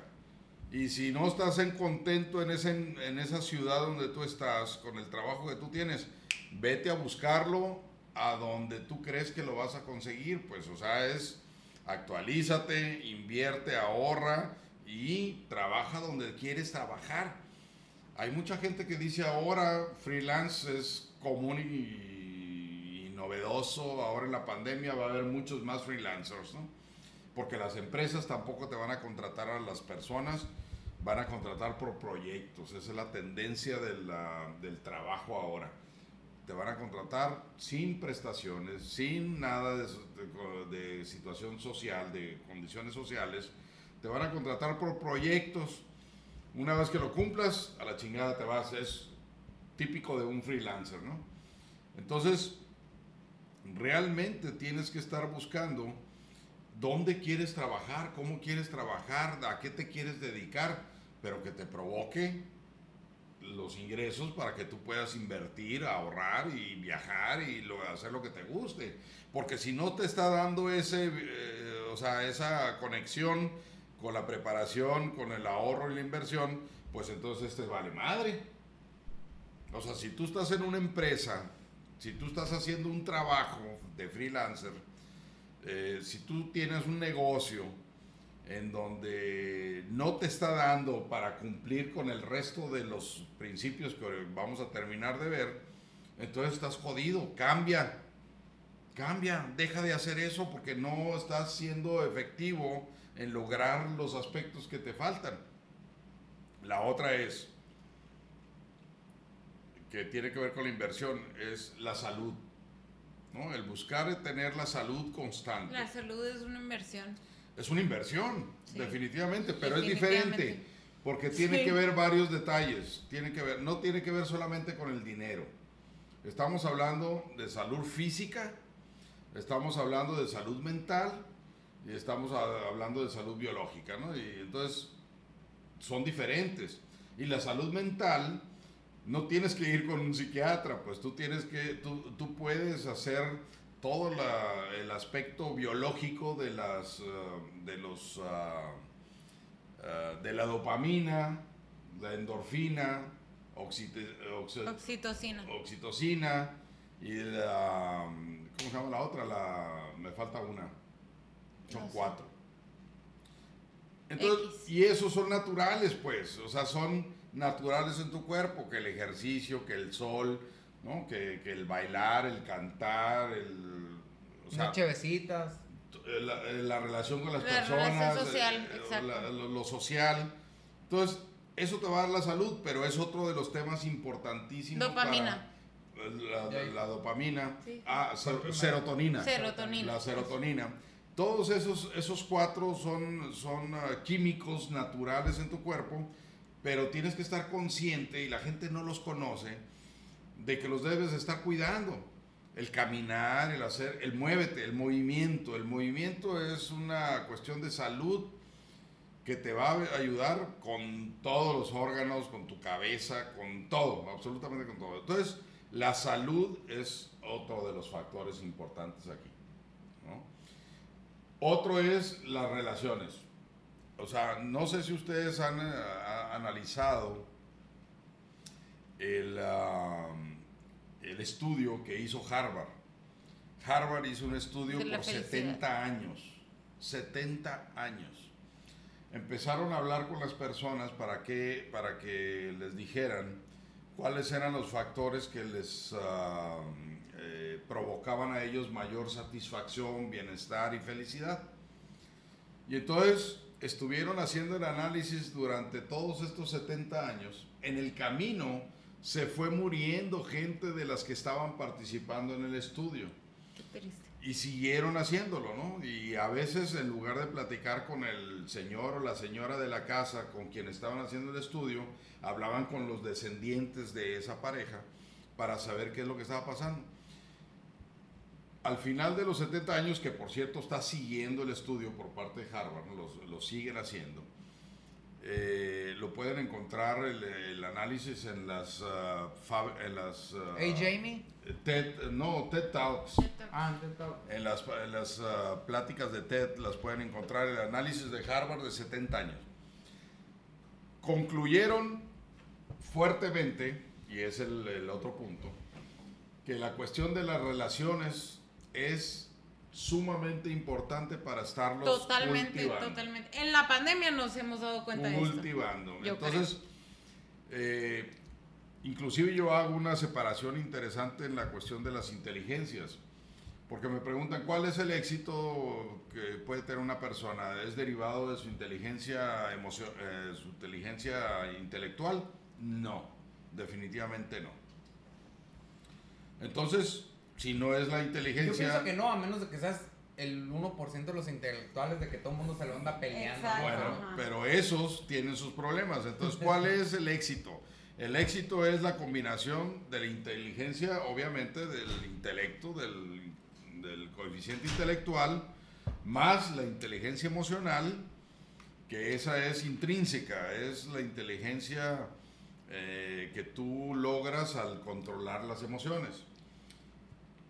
Y si no estás en contento en, ese, en esa ciudad donde tú estás, con el trabajo que tú tienes, vete a buscarlo a donde tú crees que lo vas a conseguir. Pues, o sea, es actualízate, invierte, ahorra y trabaja donde quieres trabajar. Hay mucha gente que dice ahora freelance es común y, y novedoso, ahora en la pandemia va a haber muchos más freelancers, ¿no? Porque las empresas tampoco te van a contratar a las personas, van a contratar por proyectos. Esa es la tendencia de la- del trabajo ahora. Te van a contratar sin prestaciones, sin nada de, situación social, de condiciones sociales. Te van a contratar por proyectos. Una vez que lo cumplas, a la chingada te vas. Es típico de un freelancer, ¿no? Entonces, realmente tienes que estar buscando dónde quieres trabajar, cómo quieres trabajar, a qué te quieres dedicar, pero que te provoque los ingresos para que tú puedas invertir, ahorrar y viajar y hacer lo que te guste. Porque si no te está dando ese, eh, o sea, esa conexión con la preparación, con el ahorro y la inversión, pues entonces te vale madre. O sea, si tú estás en una empresa, si tú estás haciendo un trabajo de freelancer, eh, si tú tienes un negocio en donde no te está dando para cumplir con el resto de los principios que vamos a terminar de ver, entonces estás jodido, cambia, cambia, deja de hacer eso porque no estás siendo efectivo en lograr los aspectos que te faltan. La otra es, que tiene que ver con la inversión, es la salud. ¿no? El buscar tener la salud constante. La salud es una inversión. Es una inversión, Sí. definitivamente, pero es diferente, porque tiene Sí. que ver varios detalles, tiene que ver, no tiene que ver solamente con el dinero. Estamos hablando de salud física, estamos hablando de salud mental y estamos hablando de salud biológica, ¿no? Y entonces son diferentes. Y la salud mental no tienes que ir con un psiquiatra, pues tú tienes que, tú, tú puedes hacer todo la- el aspecto biológico de las, eh, de los, ah, ah, de la dopamina, la endorfina, Oxitocina. oxitocina y la, ¿cómo se llama la otra? La, me falta una. Son No sé. cuatro. Entonces, X. y esos son naturales, pues, o sea, son naturales en tu cuerpo, que el ejercicio, que el sol, ¿no? Que, que el bailar, el cantar, el... O sea, Unas chevecitas. la, la relación con las La personas, social, eh, la- lo, lo social. Entonces, eso te va a dar la salud, pero es otro de los temas importantísimos. Dopamina. para- la, dopamina. Sí. Ah, ser- serotonina. Serotonina. La serotonina. Todos esos, esos cuatro son, son ah, químicos naturales en tu cuerpo, pero tienes que estar consciente, y la gente no los conoce, de que los debes de estar cuidando. El caminar, el hacer, el muévete, el movimiento. El movimiento es una cuestión de salud que te va a ayudar con todos los órganos, con tu cabeza, con todo, absolutamente con todo. Entonces, la salud es otro de los factores importantes aquí. Otro es las relaciones. O sea, no sé si ustedes han eh, analizado el, el estudio que hizo Harvard. Harvard hizo un estudio por felicidad. 70 años. 70 años. empezaron a hablar con las personas para que, para que les dijeran cuáles eran los factores que les ah, eh, provocaban a ellos mayor satisfacción, bienestar y felicidad. Y entonces estuvieron haciendo el análisis durante todos estos 70 años. En el camino se fue muriendo gente de las que estaban participando en el estudio. Qué triste. Y siguieron haciéndolo, ¿no? Y a veces en lugar de platicar con el señor o la señora de la casa con quien estaban haciendo el estudio, hablaban con los descendientes de esa pareja para saber qué es lo que estaba pasando. Al final de los 70 años, que por cierto está siguiendo el estudio por parte de Harvard, ¿no? lo, lo siguen haciendo, eh, lo pueden encontrar el, el análisis en las... ah, fab- en las ah, Hey, Jamie. TED, no, TED Talks. Ah, intentado. En las, en las ah, pláticas de TED las pueden encontrar el análisis de Harvard de 70 años. Concluyeron fuertemente, y es el, el otro punto, que la cuestión de las relaciones es sumamente importante para estarlos Totalmente, cultivando. totalmente. En la pandemia nos hemos dado cuenta de esto. cultivando. Entonces, eh, inclusive yo hago una separación interesante en la cuestión de las inteligencias, porque me preguntan cuál es el éxito que puede tener una persona. ¿Es derivado de su inteligencia emocio- eh, su inteligencia intelectual? No, definitivamente no. Entonces, si no es la Yo inteligencia, pienso que no, a menos de que seas el 1% de los intelectuales de que todo el mundo se lo anda peleando. Exacto. Bueno, Ajá. pero esos tienen sus problemas. Entonces, ¿cuál es el éxito? El éxito es la combinación de la inteligencia, obviamente, del intelecto, del, del coeficiente intelectual, más la inteligencia emocional, que esa es intrínseca, es la inteligencia eh, que tú logras al controlar las emociones.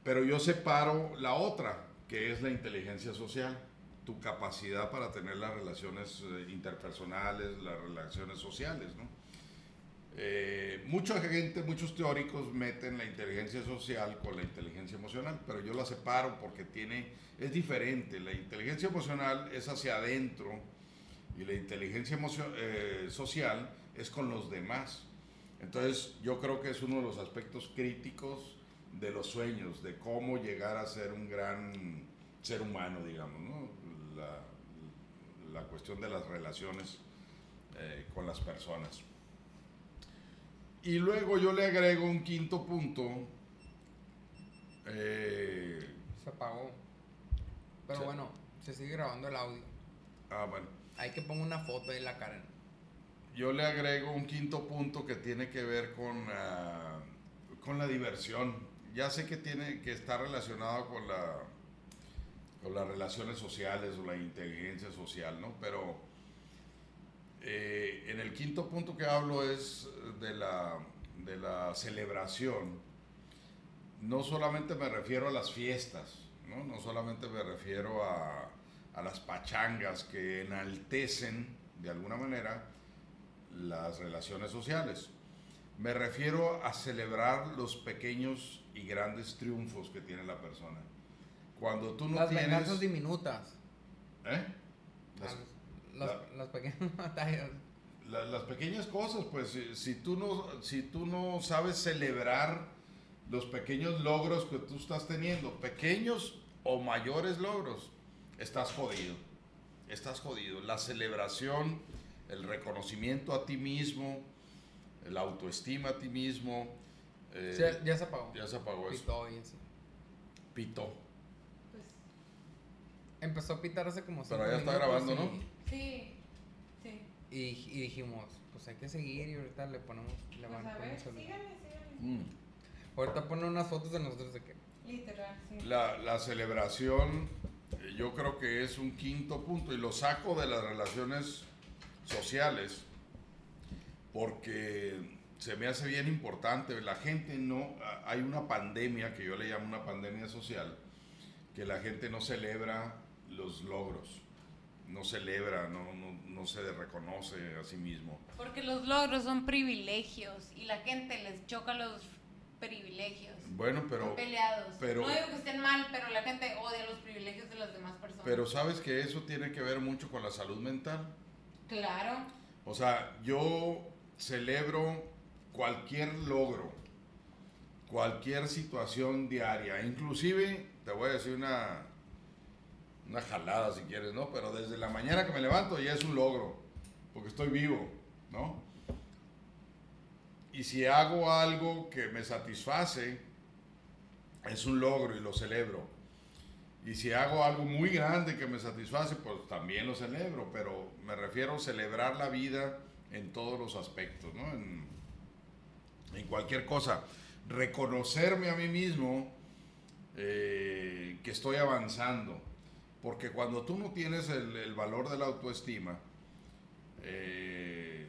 Pero yo separo la otra, que es la inteligencia social, tu capacidad para tener las relaciones eh, interpersonales, las relaciones sociales, ¿no? Eh, gente, muchos teóricos meten la inteligencia social con la inteligencia emocional, pero yo la separo porque tiene, es diferente. La inteligencia emocional es hacia adentro y la inteligencia emocio- eh, social es con los demás. Entonces yo creo que es uno de los aspectos críticos de los sueños, de cómo llegar a ser un gran ser humano, digamos, ¿no? La, la cuestión de las relaciones eh, con las personas. Y luego yo le agrego un quinto punto. eh, Se apagó. Pero bueno, se sigue grabando el audio. ah, bueno. Hay que poner una foto de la Karen. Yo le agrego un quinto punto que tiene que ver con, ah, con la diversión. Ya sé que tiene que estar relacionado con la con las relaciones sociales o la inteligencia social, ¿no? Pero eh, en el quinto punto que hablo es de la, de la celebración. No solamente me refiero a las fiestas, ¿no? No solamente me refiero a, a las pachangas que enaltecen de alguna manera las relaciones sociales. Me refiero a celebrar los pequeños y grandes triunfos que tiene la persona. Cuando tú no las tienes... venganzas diminutas. ¿Eh? Las- Las, las- las pequeñas batallas. La- las pequeñas cosas, pues si, si tú no, si tú no sabes celebrar los pequeños logros que tú estás teniendo, pequeños o mayores logros, estás jodido. Estás jodido. La celebración, el reconocimiento a ti mismo, la autoestima a ti mismo. eh, ya se apagó. ya se apagó eso. Pitó y así. Pito. Pues, Empezó a pitar hace como Pero ya está minutos grabando, ¿no? sí, sí. Y, y dijimos, pues hay que seguir y ahorita le ponemos, le Pues van- a ver. Mm. Ahorita ponen unas fotos de nosotros de que. Literal, sí. La, la celebración, eh, yo creo que es un quinto punto y lo saco de las relaciones sociales porque se me hace bien importante. La gente no, hay una pandemia que yo le llamo una pandemia social, que la gente no celebra los logros, no celebra, no, no, no se reconoce a sí mismo. Porque los logros son privilegios y la gente les choca los privilegios. Bueno, pero... Peleados. pero- no digo que estén mal, pero la gente odia los privilegios de las demás personas. Pero sabes que eso tiene que ver mucho con la salud mental. Claro. O sea, yo celebro cualquier logro, cualquier situación diaria, inclusive, te voy a decir una, una jalada si quieres, ¿no? Pero desde la mañana que me levanto ya es un logro, porque estoy vivo, ¿no? Y si hago algo que me satisface, es un logro y lo celebro. Y si hago algo muy grande que me satisface, pues también lo celebro, pero me refiero a celebrar la vida en todos los aspectos, ¿no? En, en cualquier cosa. Reconocerme a mí mismo eh, que estoy avanzando, porque cuando tú no tienes el, el valor de la autoestima, eh,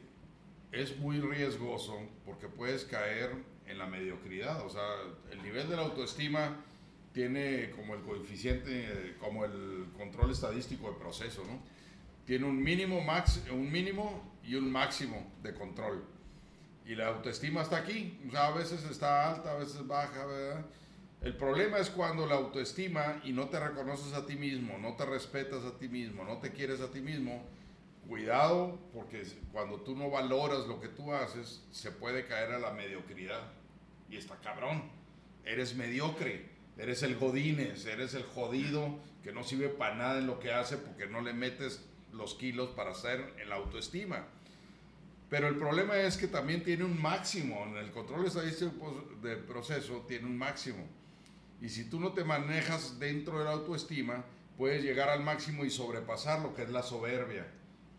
es muy riesgoso porque puedes caer en la mediocridad. O sea, el nivel de la autoestima tiene como el coeficiente, como el control estadístico de proceso, ¿no? Tiene un mínimo, max, un mínimo y un máximo de control. Y la autoestima está aquí. O sea, a veces está alta, a veces baja. El problema es cuando la autoestima y no te reconoces a ti mismo, no te respetas a ti mismo, no te quieres a ti mismo, cuidado porque cuando tú no valoras lo que tú haces, se puede caer a la mediocridad. Y está cabrón. Eres mediocre, eres el godines, eres el jodido que no sirve para nada en lo que hace porque no le metes los kilos para hacer la autoestima. Pero el problema es que también tiene un máximo, en el control estadístico de proceso tiene un máximo. Y si tú no te manejas dentro de la autoestima, puedes llegar al máximo y sobrepasar lo que es la soberbia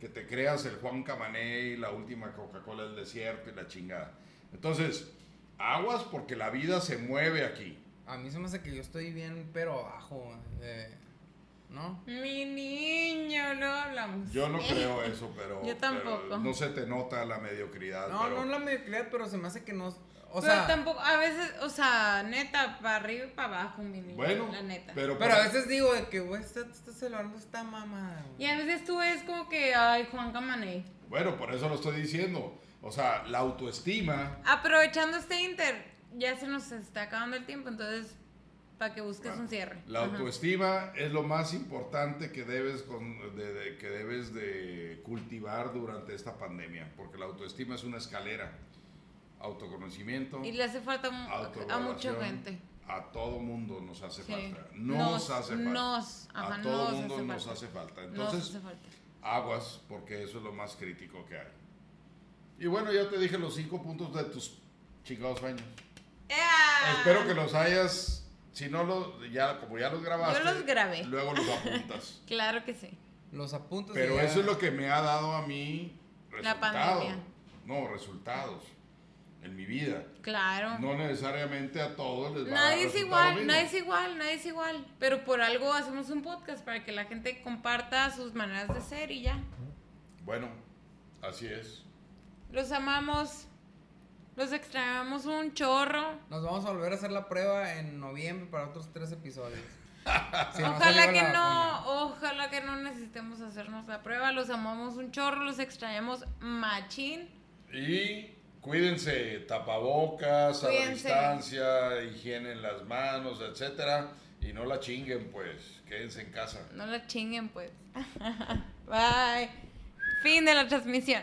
que te creas el Juan Camané y la última Coca-Cola del desierto y la chingada. Entonces, aguas porque la vida se mueve aquí. A mí se me hace que yo estoy bien, pero abajo. Eh, ¿No? Mi niño, no hablamos. Yo no creo eso, pero. Yo tampoco. pero no se te nota la mediocridad. No, pero- no la mediocridad, pero se me hace que no. O pero sea, tampoco, a veces, o sea, neta, para arriba y para abajo, mi niño. Bueno, la neta. pero. pero a veces digo de que, güey, está, está celebrando esta mamá. Y a veces tú ves como que, ay, Juan Camané. Bueno, por eso lo estoy diciendo. O sea, la autoestima. Aprovechando este inter, ya se nos está acabando el tiempo, entonces, para que busques Bueno, un cierre. La Ajá. autoestima es lo más importante que debes, con- de, de- que debes de cultivar durante esta pandemia, porque la autoestima es una escalera. Autoconocimiento, Y le hace falta a mucha gente. A todo mundo nos hace Sí. falta. Nos, Nos, hace falta. nos, ajá, a todo nos mundo hace nos hace falta. Entonces, hace falta. aguas, porque eso es lo más crítico que hay. Y bueno, ya te dije los cinco puntos de tus chingados sueños. ¡Ah! Espero que los hayas, si no los, ya, como ya los grabaste, Yo los grabé. luego los apuntas. Claro que sí. Los apuntos. y Pero ya- eso es lo que me ha dado a mí La resultados. pandemia. No, resultados en mi vida. Claro. No necesariamente a todos les va a dar Nadie es resultado igual, nadie es igual, nadie es igual. Pero por algo hacemos un podcast para que la gente comparta sus maneras de ser y ya. Bueno, así es. Los amamos. Los extrañamos un chorro. Nos vamos a volver a hacer la prueba en noviembre para otros tres episodios. Si ojalá que no, ojalá que no necesitemos hacernos la prueba. Los amamos un chorro, los extrañamos machín. Y cuídense, tapabocas, a la Cuídense. distancia, higiene en las manos, etcétera, y no la chinguen, pues, quédense en casa. No la chinguen, pues. Bye. Fin de la transmisión.